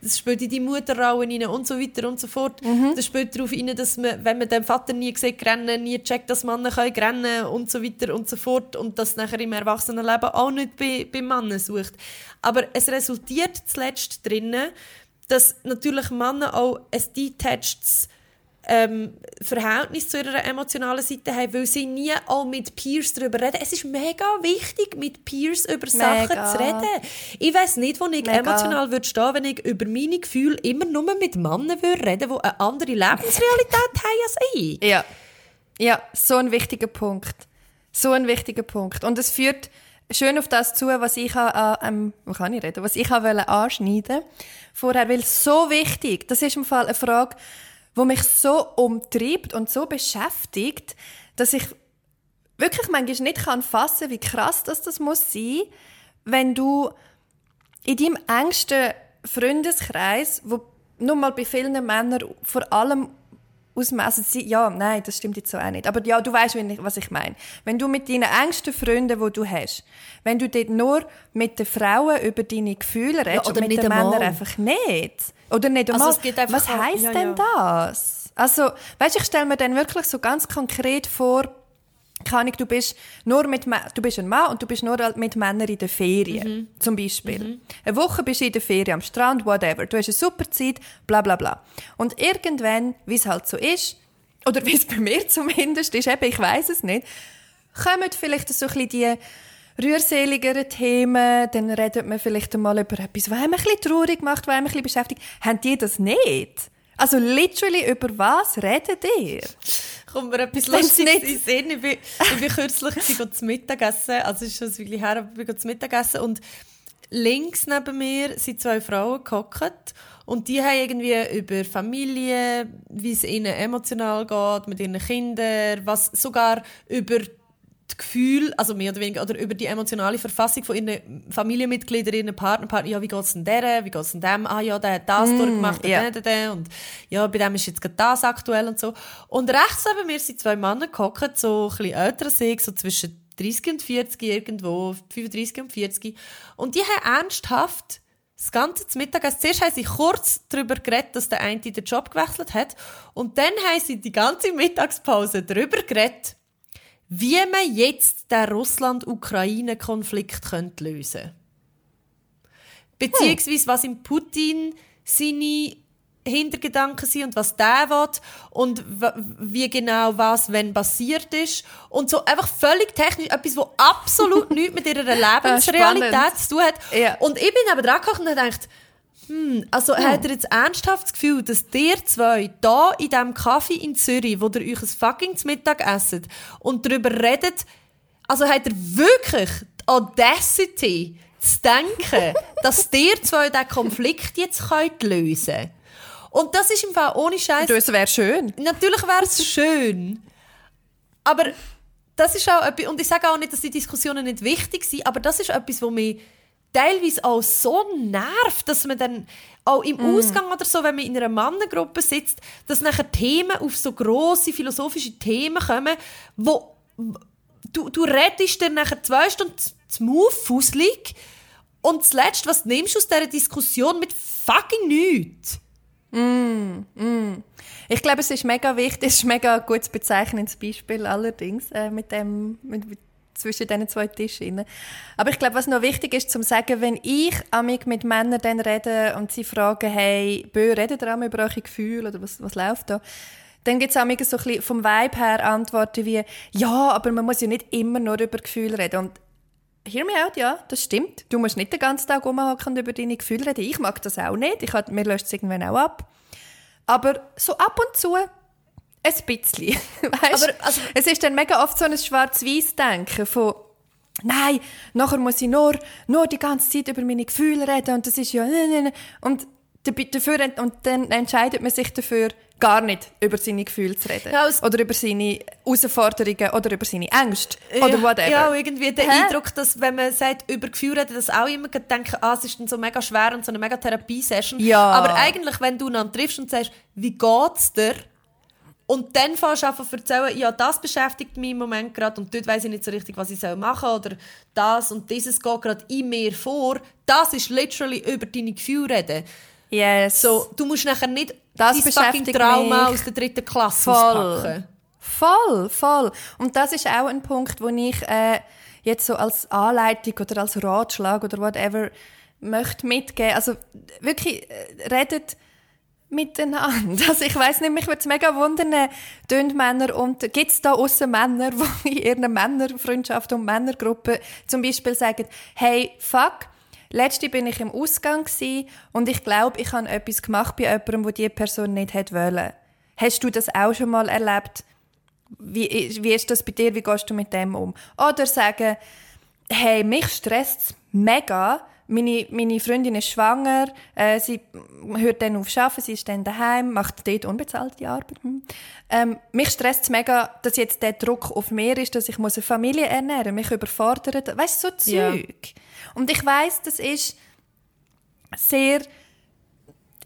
Das spielt in die Mutterrollen rein und so weiter und so fort. Das spielt darauf rein, dass man, wenn man den Vater nie sieht rennen, nie checkt, dass Männer können rennen und so weiter und so fort und das nachher im Erwachsenenleben auch nicht bei, bei Männern sucht. Aber es resultiert zuletzt drinnen, dass natürlich Männer auch ein detached ähm, Verhältnis zu ihrer emotionalen Seite haben, weil sie nie auch mit Peers darüber reden. Es ist mega wichtig, mit Peers über Mega. Sachen zu reden. Ich weiß nicht, wo ich Mega. emotional würde stehen, wenn ich über meine Gefühle immer nur mit Männern würde reden, die eine andere Lebensrealität haben als ich. Ja. Ja, so ein wichtiger Punkt. So ein wichtiger Punkt. Und es führt schön auf das zu, was ich an, ähm, kann ich reden, was ich wollte anschneiden vorher, weil so wichtig, das ist im Fall eine Frage, die mich so umtreibt und so beschäftigt, dass ich wirklich manchmal nicht kann fassen, wie krass das, das muss sein, wenn du in deinem engsten Freundeskreis, wo nur mal bei vielen Männern vor allem ausmessen sie, ja, nein, das stimmt jetzt so auch nicht. Aber ja, du weißt, was ich meine. Wenn du mit deinen engsten Freunden, wo du hast, wenn du dort nur mit den Frauen über deine Gefühle redest ja, oder und mit den Männern einfach nicht. Oder nicht einmal. Also was heisst ja, denn ja. das? Also, weißt, ich stelle mir dann wirklich so ganz konkret vor, keine du bist nur mit du bist ein Mann und du bist nur mit Männern in der Ferien, mhm. zum Beispiel. Mhm. Eine Woche bist du in der Ferien am Strand, whatever. Du hast eine super Zeit, bla bla bla. Und irgendwann, wie es halt so ist, oder wie es bei mir zumindest ist, eben, ich weiß es nicht, kommen vielleicht so ein bisschen die rührseligeren Themen, dann redet man vielleicht einmal über etwas, was einem ein bisschen traurig macht, was einem ein bisschen beschäftigt. Haben die das nicht? Also literally, über was redet ihr? kommt mir etwas Lustiges in den Sinn. Ich bin, ich bin kürzlich zum Mittagessen, also es ist schon ein her, aber ich bin zum Mittagessen und links neben mir sind zwei Frauen gehockt und die haben irgendwie über Familie, wie es ihnen emotional geht, mit ihren Kindern, was sogar über Gefühl, also mehr oder weniger, oder über die emotionale Verfassung von ihren Familienmitgliedern, ihren Partner, Partner, ja, wie geht es denn der, wie geht es denn dem, ah ja, der hat das mm, durchgemacht, yeah. der, der, der, und ja, bei dem ist jetzt gerade das aktuell und so. Und rechts neben mir sind zwei Männer gehockt, so ein bisschen älter ich, so zwischen 30 und 40 irgendwo, 35 und 40. Und die haben ernsthaft das ganze Mittag, also zuerst haben sie kurz darüber geredet, dass der eine den Job gewechselt hat. Und dann haben sie die ganze Mittagspause darüber geredet, wie man jetzt den Russland-Ukraine-Konflikt lösen könnte. Beziehungsweise, was im Putin seine Hintergedanken sind und was der will und wie genau was wenn passiert ist und so einfach völlig technisch etwas, was absolut nichts mit ihrer Lebensrealität zu tun hat. Ja. Und ich bin eben dran gekocht und habe gedacht, hm, also hm. hat er jetzt ernsthaft das Gefühl, dass ihr zwei da in diesem Kaffee in Zürich, wo ihr euch ein fucking Mittag esset und darüber redet, also hat er wirklich die Audacity zu denken, dass ihr zwei diesen Konflikt jetzt könnt lösen könnt. Und das ist im Fall ohne Scheiß. Das wäre schön. Natürlich wäre es schön. Aber das ist auch etwas, und ich sage auch nicht, dass die Diskussionen nicht wichtig sind, aber das ist etwas, was mich teilweise auch so nervt, dass man dann auch im mm. Ausgang oder so, wenn man in einer Mannengruppe sitzt, dass nachher Themen auf so grosse philosophische Themen kommen, wo du, du redest dann nachher zwei Stunden zum Move fusselig und zuletzt, was nimmst du aus dieser Diskussion mit fucking nichts? Mm, mm. Ich glaube, es ist mega wichtig, es ist mega ein gutes bezeichnendes Beispiel allerdings äh, mit dem, mit, zwischen diesen zwei Tischen. Aber ich glaube, was noch wichtig ist, zu sagen, wenn ich amig mit Männern dann rede und sie fragen, hey, Bö, redet ihr über eure Gefühle oder was, was läuft da? Dann gibt es auch so ein bisschen vom Vibe her Antworten wie, ja, aber man muss ja nicht immer nur über Gefühle reden. Und hear me out, ja, das stimmt. Du musst nicht den ganzen Tag rumhocken und über deine Gefühle reden. Ich mag das auch nicht. Ich, mir löst es irgendwann auch ab. Aber so ab und zu ein bisschen. Weißt? Aber, also, es ist dann mega oft so ein Schwarz-Weiß-Denken von «Nein, nachher muss ich nur, nur die ganze Zeit über meine Gefühle reden und das ist ja...» ne, ne, ne. Und, dafür, und dann entscheidet man sich dafür, gar nicht über seine Gefühle zu reden. Ja, oder über seine Herausforderungen oder über seine Ängste oder whatever. Ja, irgendwie der Hä? Eindruck, dass wenn man sagt, über Gefühle reden, dass auch immer denken, ah, es ist dann so mega schwer und so eine mega Therapiesession. Ja. Aber eigentlich, wenn du dann triffst und sagst, wie geht's dir? Und dann fängst du zu erzählen, ja, das beschäftigt mich im Moment gerade und dort weiß ich nicht so richtig, was ich machen soll oder das und dieses geht gerade in mir vor. Das ist literally über deine Gefühle reden. Yes. So, du musst nachher nicht das dein fucking Trauma mich. aus der dritten Klasse voll. auspacken. Voll, voll. Und das ist auch ein Punkt, wo ich äh, jetzt so als Anleitung oder als Ratschlag oder whatever möchte mitgeben. Also wirklich, äh, redet miteinander. Also ich weiß nicht, mich würde es mega wundern, tönt Männer und gibt es da aussen Männer, die in ihrer Männerfreundschaft und Männergruppe zum Beispiel sagen, hey, fuck, letzte bin ich im Ausgang und ich glaube, ich habe etwas gemacht bei jemandem, wo die Person nicht hätte wollen. Hast du das auch schon mal erlebt? Wie, wie ist das bei dir? Wie gehst du mit dem um? Oder sagen, hey, mich stresst es mega. Meine, meine Freundin ist schwanger, äh, sie hört dann auf Arbeiten, sie ist dann daheim, macht dort unbezahlte Arbeit. Hm. Ähm, mich stresst es mega, dass jetzt der Druck auf mir ist, dass ich muss eine Familie ernähren muss, mich überfordert. Weißt du, so Zeug. Ja. Und ich weiß, das ist sehr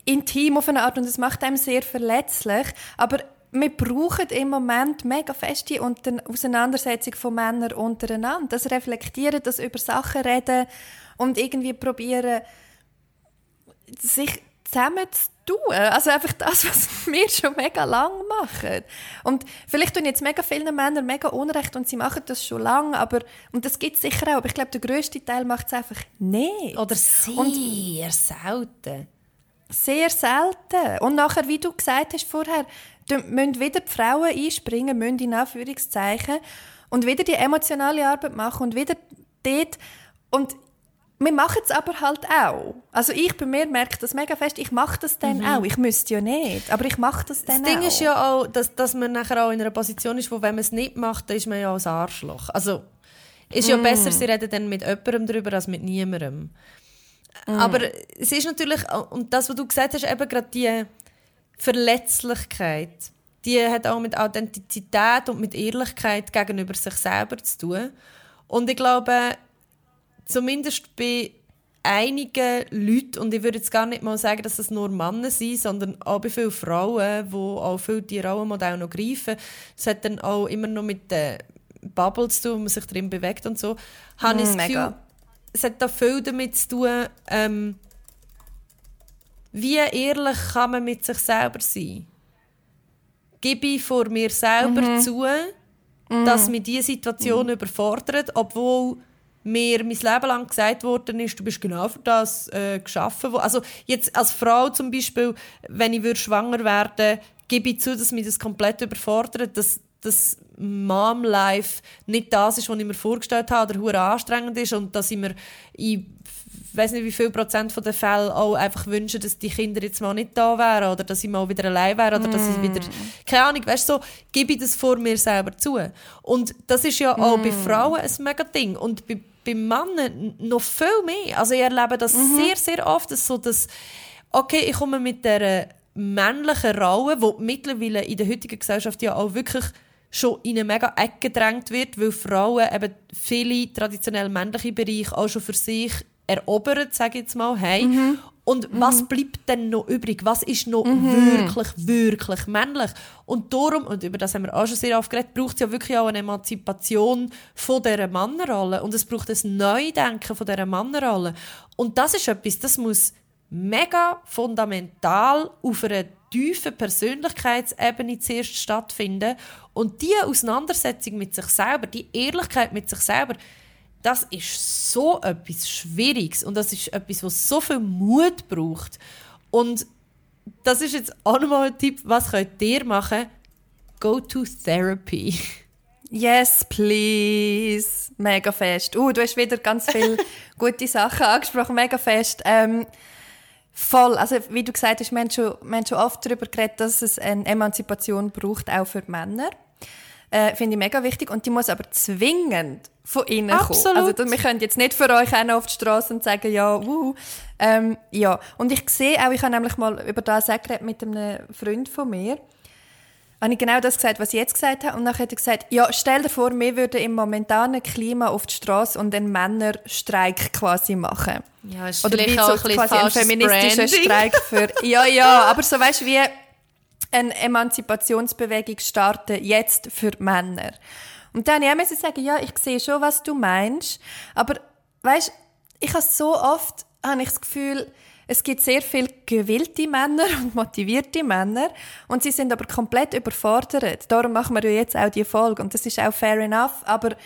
intim auf eine Art und es macht einem sehr verletzlich, aber wir brauchen im Moment mega feste Auseinandersetzung von Männern untereinander. Das Reflektieren, das über Sachen reden und irgendwie probieren, sich zusammen zu tun. Also einfach das, was wir schon mega lang machen. Und vielleicht tun jetzt mega viele Männer mega Unrecht und sie machen das schon lange, aber, und das gibt es sicher auch, aber ich glaube, der grösste Teil macht es einfach nicht. Oder sehr und, selten. Sehr selten. Und nachher, wie du gesagt hast vorher, müssen wieder die Frauen einspringen, müssen in Anführungszeichen, und wieder die emotionale Arbeit machen und wieder dort. Und wir machen es aber halt auch. Also ich bei mir merke das mega fest, ich mache das dann mhm. auch. Ich müsste ja nicht, aber ich mache das dann auch. Das Ding auch. ist ja auch, dass, dass man nachher auch in einer Position ist, wo wenn man es nicht macht, dann ist man ja als Arschloch. Also ist ja mm. besser, sie reden dann mit jemandem darüber, als mit niemandem. Mm. Aber es ist natürlich, und das, was du gesagt hast, eben gerade die Verletzlichkeit, die hat auch mit Authentizität und mit Ehrlichkeit gegenüber sich selber zu tun. Und ich glaube, zumindest bei einigen Leuten, und ich würde jetzt gar nicht mal sagen, dass das nur Männer sind, sondern auch bei vielen Frauen, die auch viele die Rollenmodelle noch greifen, es hat dann auch immer noch mit den Bubbles zu tun, wo man sich drin bewegt und so, habe mm, ich das Gefühl, es hat da viel damit zu tun, ähm, wie ehrlich kann man mit sich selber sein? Gebe ich vor mir selber mhm. zu, dass mhm. mich diese Situation mhm. überfordert, obwohl mir mein Leben lang gesagt worden ist, du bist genau für das äh, geschaffen. Also jetzt als Frau zum Beispiel, wenn ich schwanger werden gebe ich zu, dass mich das komplett überfordert, dass das Mom-Life nicht das ist, was ich mir vorgestellt habe oder anstrengend ist und dass ich mir in weiß nicht wie viel Prozent von den Fällen auch einfach wünschen, dass die Kinder jetzt mal nicht da wären oder dass ich mal wieder allein wäre oder mm. dass ich mm. wieder keine Ahnung, weißt so gebe ich das vor mir selber zu. Und das ist ja auch mm. bei Frauen ein mega Ding und bei, bei Männern noch viel mehr. Also ich erlebe das mhm. sehr sehr oft, dass so dass okay, ich komme mit der männlichen Rolle, wo mittlerweile in der heutigen Gesellschaft ja auch wirklich schon in eine mega Ecke gedrängt wird, weil Frauen eben viele traditionell männliche Bereiche auch schon für sich erobert, sage ich jetzt mal, hey. Mhm. Und mhm. was bleibt denn noch übrig? Was ist noch mhm. wirklich, wirklich männlich? Und darum, und über das haben wir auch schon sehr oft geredet, braucht es ja wirklich auch eine Emanzipation von dieser Mannenrolle. Und es braucht ein Neudenken von dieser Mannenrolle. Und das ist etwas, das muss mega fundamental auf einer tiefen Persönlichkeitsebene zuerst stattfinden. Und diese Auseinandersetzung mit sich selber, die Ehrlichkeit mit sich selber, das ist so etwas Schwieriges und das ist etwas, was so viel Mut braucht. Und das ist jetzt auch nochmal ein Tipp, was könnt ihr machen? Go to therapy. Yes, please. Mega fest. Uh, du hast wieder ganz viele gute Sachen angesprochen. Mega fest. Ähm, voll. Also, wie du gesagt hast, wir haben schon, wir haben schon oft darüber geredet, dass es eine Emanzipation braucht, auch für Männer. Äh, Finde ich mega wichtig. Und die muss aber zwingend von innen Absolut. kommen. Also wir können jetzt nicht für euch auch auf die Straße und sagen, ja, wuhu. Ähm, ja. Und ich sehe auch, ich habe nämlich mal über das auch geredet mit einem Freund von mir, habe ich genau das gesagt, was ich jetzt gesagt habe. Und dann hat er gesagt, ja, stell dir vor, wir würden im momentanen Klima auf die Straße und einen Männerstreik quasi machen. Ja, ist Oder wie so quasi ein feministischer Branding. Streik für... Ja, ja, aber so weißt du, wie eine Emanzipationsbewegung starten, jetzt für Männer. Und dann ja, müssen sagen, ja, ich sehe schon, was du meinst, aber weißt, ich habe so oft habe ich das Gefühl, es gibt sehr viele gewillte Männer und motivierte Männer und sie sind aber komplett überfordert. Darum machen wir ja jetzt auch die Folge und das ist auch fair enough, aber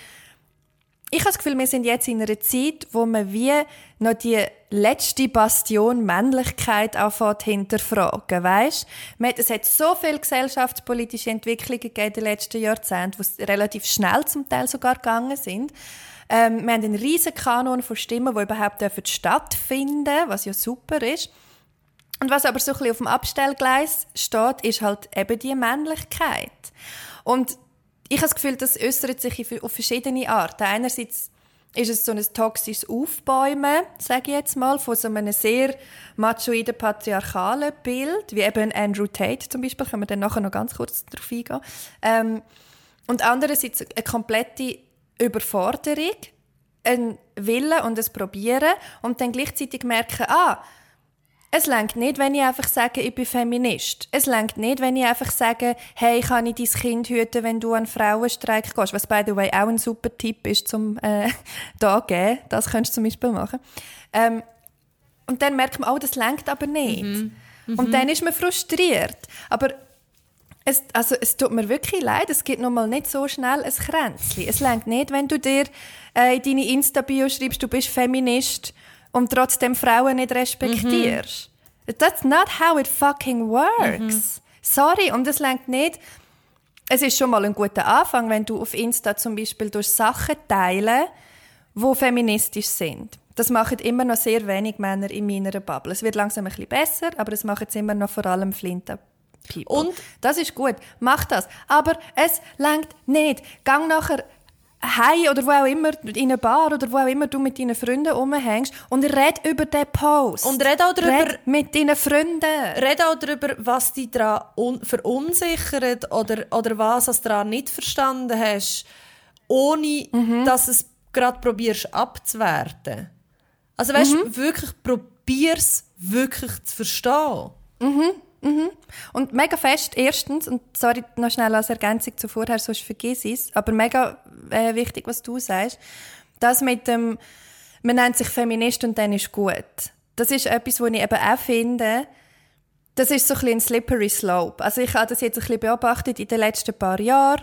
ich habe das Gefühl, wir sind jetzt in einer Zeit, wo man wie noch die letzte Bastion Männlichkeit anfängt hinterfragen, weißt? Es hat so viele gesellschaftspolitische Entwicklungen gegeben in den letzten Jahrzehnten, die relativ schnell zum Teil sogar gegangen sind. Ähm, wir haben einen riesen Kanon von Stimmen, die überhaupt stattfinden was ja super ist. Und was aber so ein bisschen auf dem Abstellgleis steht, ist halt eben die Männlichkeit. Und ich habe das Gefühl, das äußert sich auf verschiedene Arten. Einerseits ist es so ein toxisches Aufbäumen, sage ich jetzt mal, von so einem sehr machoiden, patriarchalen Bild, wie eben Andrew Tate zum Beispiel, können wir dann nachher noch ganz kurz darauf eingehen. Ähm, und andererseits eine komplette Überforderung, ein Willen und ein Probieren und dann gleichzeitig merken, ah, es längt nicht, wenn ich einfach sage, ich bin Feminist. Es längt nicht, wenn ich einfach sage, hey, kann ich dein Kind hüten, wenn du an Frauenstreik gehst. Was, by the way, auch ein super Tipp ist zum äh, da geben. Das könntest du zum Beispiel machen. Ähm, und dann merkt man, oh, das längt aber nicht. Mhm. Mhm. Und dann ist man frustriert. Aber es, also, es tut mir wirklich leid, es gibt mal nicht so schnell ein Kränzchen. Es längt nicht, wenn du dir äh, in deine Insta-Bio schreibst, du bist Feminist und trotzdem Frauen nicht respektierst. Mhm. That's not how it fucking works. Mhm. Sorry, und es längt nicht. Es ist schon mal ein guter Anfang, wenn du auf Insta zum Beispiel durch Sachen teilen, wo feministisch sind. Das machen immer noch sehr wenig Männer in meiner Bubble. Es wird langsam ein bisschen besser, aber es machen es immer noch vor allem Flinten. People. Und das ist gut, mach das. Aber es längt nicht. Gang nachher heim oder wo auch immer, in einer Bar oder wo auch immer du mit deinen Freunden rumhängst und red über den Post. Und red auch darüber... Red mit deinen Freunden. Red auch darüber, was dich daran verunsichert oder, oder was du daran nicht verstanden hast, ohne mhm. dass es gerade probierst abzuwerten. Also weißt du, mhm. wirklich probier's wirklich zu verstehen. Mhm. Mhm. Und mega fest, erstens, und sorry, noch schnell als Ergänzung zu vorher, sonst vergiss es, aber mega äh, wichtig, was du sagst, das mit dem, man nennt sich Feminist und dann ist gut. Das ist etwas, was ich eben auch finde, das ist so ein bisschen ein slippery slope. Also ich habe das jetzt ein bisschen beobachtet in den letzten paar Jahren.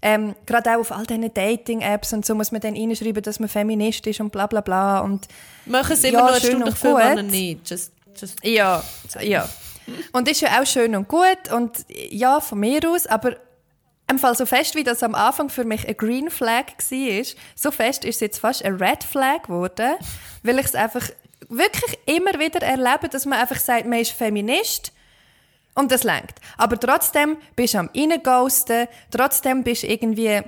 Ähm, gerade auch auf all diesen Dating-Apps und so muss man dann reinschreiben, dass man Feminist ist und bla bla bla. Und Machen es immer ja, nur schön und gut. nicht. Just, just ja, ja. Und ist ja auch schön und gut und ja, von mir aus, aber im Fall so fest, wie das am Anfang für mich ein Green Flag war, so fest ist es jetzt fast ein Red Flag geworden, weil ich es einfach wirklich immer wieder erlebe, dass man einfach sagt, man ist Feminist und das lenkt. Aber trotzdem bist du am Reinghosten, trotzdem bist du irgendwie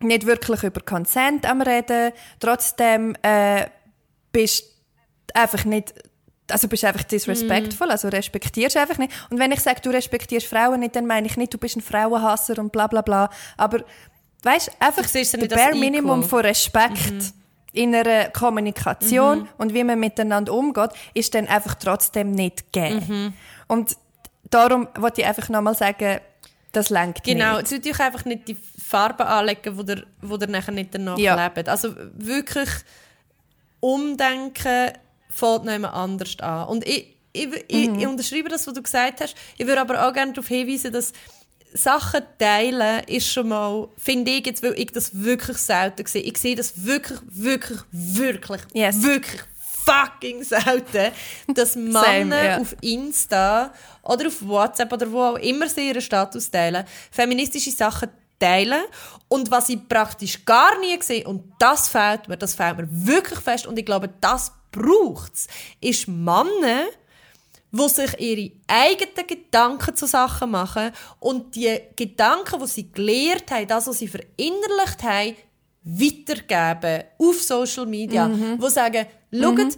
nicht wirklich über Consent am Reden, trotzdem äh, bist einfach nicht also bist einfach disrespectful, mm. also respektierst einfach nicht. Und wenn ich sage, du respektierst Frauen nicht, dann meine ich nicht, du bist ein Frauenhasser und bla bla bla. Aber weißt einfach das bare Minimum von Respekt. Mhm. In einer Kommunikation mhm. und wie man miteinander umgeht, ist dann einfach trotzdem nicht gegeben. Mhm. Und darum wollte ich einfach nochmal sagen, das lenkt genau, nicht. Genau, euch einfach nicht die Farben anlegen, wo ihr, wo ihr nachher nicht danach ja. lebt. Also wirklich umdenken, fängt noch jemand anders an. Und ich, ich, ich, mhm. ich unterschreibe das, was du gesagt hast. Ich würde aber auch gerne darauf hinweisen, dass Sachen teilen ist schon mal, finde ich jetzt, weil ich das wirklich selten sehe. Ich sehe das wirklich, wirklich, wirklich, yes. wirklich fucking selten, dass Männer Same, yeah. auf Insta oder auf WhatsApp oder wo auch immer sie ihren Status teilen, feministische Sachen teilen. Und was ich praktisch gar nie sehe, und das fehlt mir, das fehlt mir wirklich fest, und ich glaube, das braucht es, ist Männer, wo sich ihre eigenen Gedanken zu Sachen machen und die Gedanken, die sie gelehrt haben, das, was sie verinnerlicht haben, weitergeben auf Social Media, mhm. wo sagen, schaut, mhm.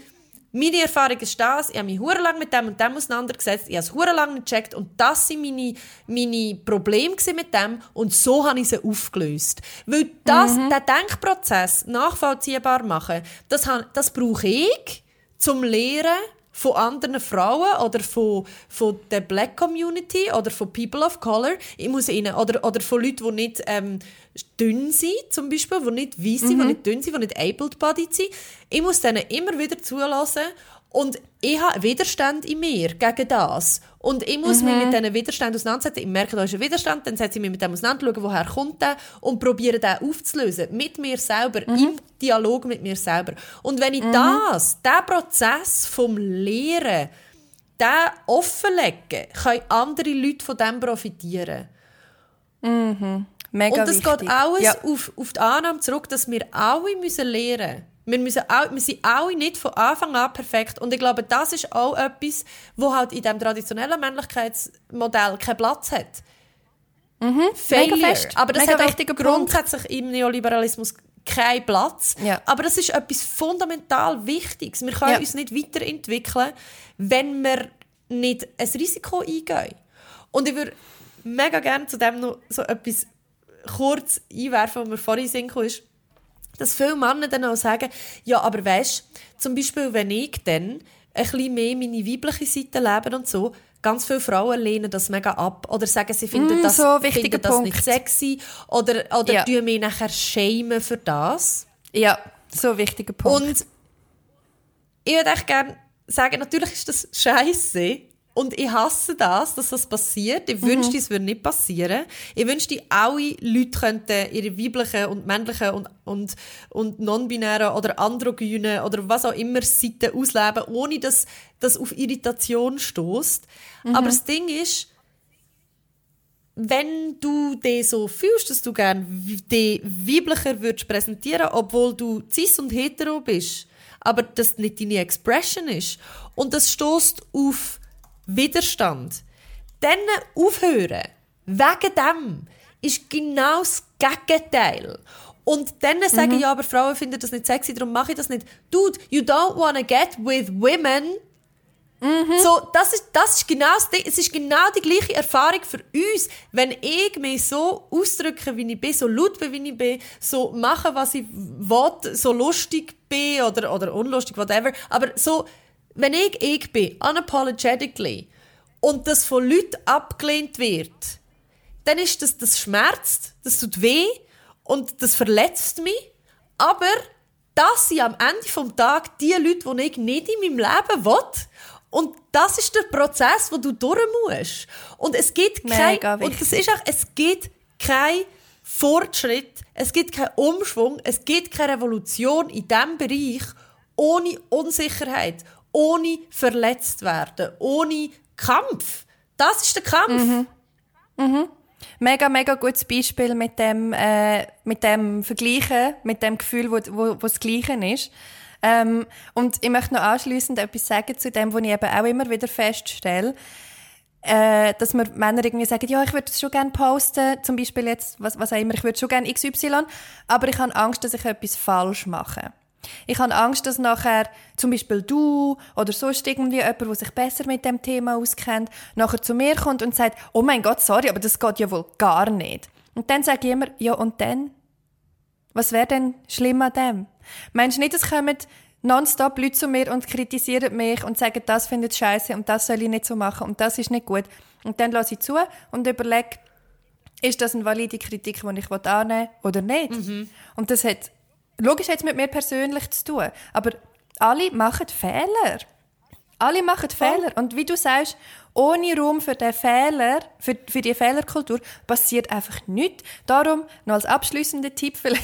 Meine Erfahrung ist das, ich habe mich lang mit dem und dem auseinandergesetzt, ich habe es lang nicht gecheckt und das waren meine, meine Probleme mit dem und so habe ich sie aufgelöst. Weil das, mhm. der Denkprozess nachvollziehbar machen, das, das brauche ich zum Lehren von anderen Frauen oder von, von der Black Community oder von People of Color. Ich muss ihnen, oder, oder von Leuten, die nicht ähm, dünn sind, zum Beispiel, die nicht weiss sind, mhm. die nicht dünn sind, die nicht able-bodied sind. Ich muss denen immer wieder zulassen und ich habe Widerstand in mir gegen das. Und ich muss mhm. mich mit diesen Widerstand auseinandersetzen. Ich merke, da ist ein Widerstand, dann setze ich mich mit dem auseinander, schaue, woher kommt der und probiere den aufzulösen. Mit mir selber, mhm. im Dialog mit mir selber. Und wenn ich mhm. das, diesen Prozess vom Lehren, den offenlege, können andere Leute von dem profitieren. Mhm. Mega und es geht alles ja. auf, auf die Annahme zurück, dass wir alle müssen lernen müssen. Wir, müssen auch, wir sind alle nicht von Anfang an perfekt. Und ich glaube, das ist auch etwas, wo halt in diesem traditionellen Männlichkeitsmodell keinen Platz hat. Mhm. Failure. Aber das Mega hat auch grundsätzlich im Neoliberalismus keinen Platz. Ja. Aber das ist etwas fundamental Wichtiges. Wir können Ja. uns nicht weiterentwickeln, wenn wir nicht ein Risiko eingehen. Und ich würde mega gerne zu dem noch so etwas kurz einwerfen, was mir vorhin kam, ist, dass viele Männer dann auch sagen, ja, aber weißt, zum Beispiel, wenn ich dann ein bisschen mehr meine weibliche Seite lebe und so, ganz viele Frauen lehnen das mega ab oder sagen, sie finden Mm, das, so finden das nicht sexy oder, oder Ja. tun mich nachher schämen für das. Ja, so ein wichtiger Punkt. Und ich würde echt gerne sagen, natürlich ist das scheiße. Und ich hasse das, dass das passiert. Ich wünschte, es würde nicht passieren. Ich wünschte, alle Leute könnten ihre weiblichen und männlichen und, und, und non-binären oder androgynen oder was auch immer Seiten ausleben, ohne dass das auf Irritation stößt. Aber das Ding ist, wenn du dich so fühlst, dass du gerne dich weiblicher würdest präsentieren, obwohl du cis und hetero bist, aber das nicht deine Expression ist und das stoßt auf Widerstand, dann aufhören. Wegen dem ist genau das Gegenteil. Und dann sagen, ja, aber Frauen finden das nicht sexy, darum mache ich das nicht. Dude, you don't wanna get with women so, das ist, das ist genau das Ding. Es ist genau die gleiche Erfahrung für uns. Wenn ich mich so ausdrücke, wie ich bin, so laut bin, wie ich bin, so mache, was ich will, so lustig bin oder, oder unlustig, whatever. Aber so, wenn ich ich bin, unapologetically, und das von Leuten abgelehnt wird, dann ist das, das schmerzt, das tut weh und das verletzt mich. Aber das sind am Ende vom Tag die Leute, die ich nicht in meinem Leben will. Und das ist der Prozess, wo du durch musst. Und es gibt kein, und das ist auch, es gibt kein Fortschritt, es gibt keinen Umschwung, es gibt keine Revolution in diesem Bereich ohne Unsicherheit, ohne verletzt werden, ohne Kampf. Das ist der Kampf. Mega, mega gutes Beispiel mit dem, äh, mit dem Vergleichen, mit dem Gefühl, wo, wo, wo das Gleiche ist. Ähm, und ich möchte noch anschliessend etwas sagen zu dem, was ich eben auch immer wieder feststelle. Äh, dass mir Männer irgendwie sagen, ja, ich würde das schon gerne posten, zum Beispiel jetzt, was, was auch immer, ich würde schon gerne XY, aber ich habe Angst, dass ich etwas falsch mache. Ich habe Angst, dass nachher zum Beispiel du oder sonst irgendwie jemand, der sich besser mit dem Thema auskennt, nachher zu mir kommt und sagt, oh mein Gott, sorry, aber das geht ja wohl gar nicht. Und dann sage ich immer, ja und dann? Was wäre denn schlimm an dem? Meinst du nicht, es kommen nonstop Leute zu mir und kritisieren mich und sagen, das findet scheiße und das soll ich nicht so machen und das ist nicht gut. Und dann lasse ich zu und überlege, ist das eine valide Kritik, die ich annehmen will oder nicht? Und das hat logisch jetzt mit mir persönlich zu tun, aber alle machen Fehler. Alle machen Fehler. Und wie du sagst, ohne Raum für den Fehler, für, für die Fehlerkultur, passiert einfach nichts. Darum, noch als abschließender Tipp vielleicht,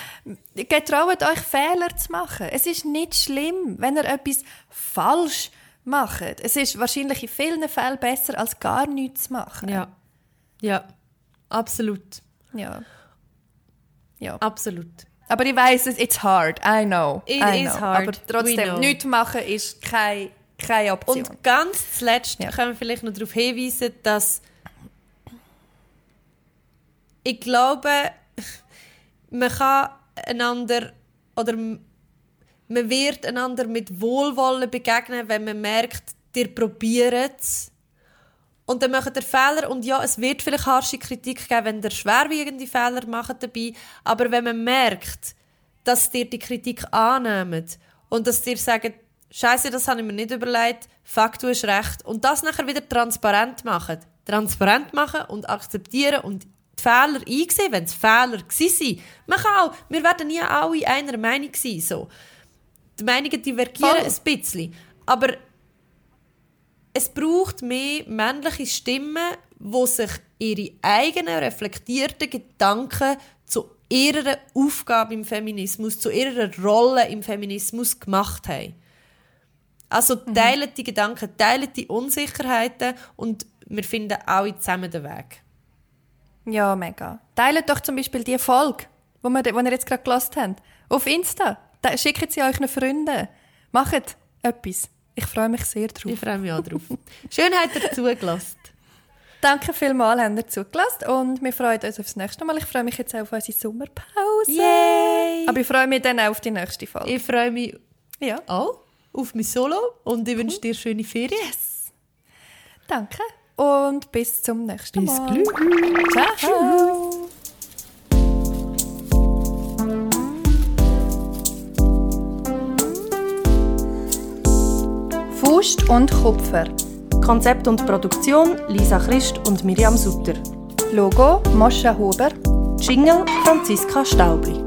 getraut euch Fehler zu machen. Es ist nicht schlimm, wenn ihr etwas falsch macht. Es ist wahrscheinlich in vielen Fällen besser, als gar nichts zu machen. Ja. Ja. Absolut. Ja. ja. Absolut. Aber ich weiß es, it's hard. I know. It I is know. hard. Aber trotzdem, nichts machen ist keine, keine Option. Und ganz zuletzt Ja. können wir vielleicht noch darauf hinweisen, dass ich glaube, man kann einander oder man wird einander mit Wohlwollen begegnen, wenn man merkt, ihr probiert es. Und dann macht ihr Fehler und ja, es wird vielleicht harsche Kritik geben, wenn ihr schwerwiegende Fehler macht dabei. Aber wenn man merkt, dass ihr die Kritik annehmt und dass ihr sagt, Scheiße, das habe ich mir nicht überlegt, fuck, du hast recht. Und das nachher wieder transparent machen. Transparent machen und akzeptieren und die Fehler einsehen, wenn es Fehler waren. Man kann auch, wir werden nie alle einer Meinung sein. So. Die Meinungen divergieren Voll. ein bisschen. Aber es braucht mehr männliche Stimmen, die sich ihre eigenen reflektierten Gedanken zu ihrer Aufgabe im Feminismus, zu ihrer Rolle im Feminismus gemacht haben. Also teilen die Gedanken, teilen die Unsicherheiten und wir finden alle zusammen den Weg. Ja, mega. Teilt doch zum Beispiel die Folge, die wir, die ihr jetzt gerade gelost habt, auf Insta. Da, schickt sie euren Freunden. Macht etwas. Ich freue mich sehr drauf. Ich freue mich auch drauf. Schön, habt ihr zugelassen. Danke vielmals, habt ihr zugelassen und wir freuen uns aufs nächste Mal. Ich freue mich jetzt auch auf unsere Sommerpause. Yay! Aber ich freue mich dann auch auf die nächste Folge. Ich freue mich ja. auch auf mein Solo und ich wünsche dir schöne Ferien. Yes. Danke und bis zum nächsten Bis Mal. Glück. Ciao. Faust und Kupfer. Konzept und Produktion Lisa Christ und Miriam Sutter. Logo Moscha Huber. Jingle Franziska Staubli.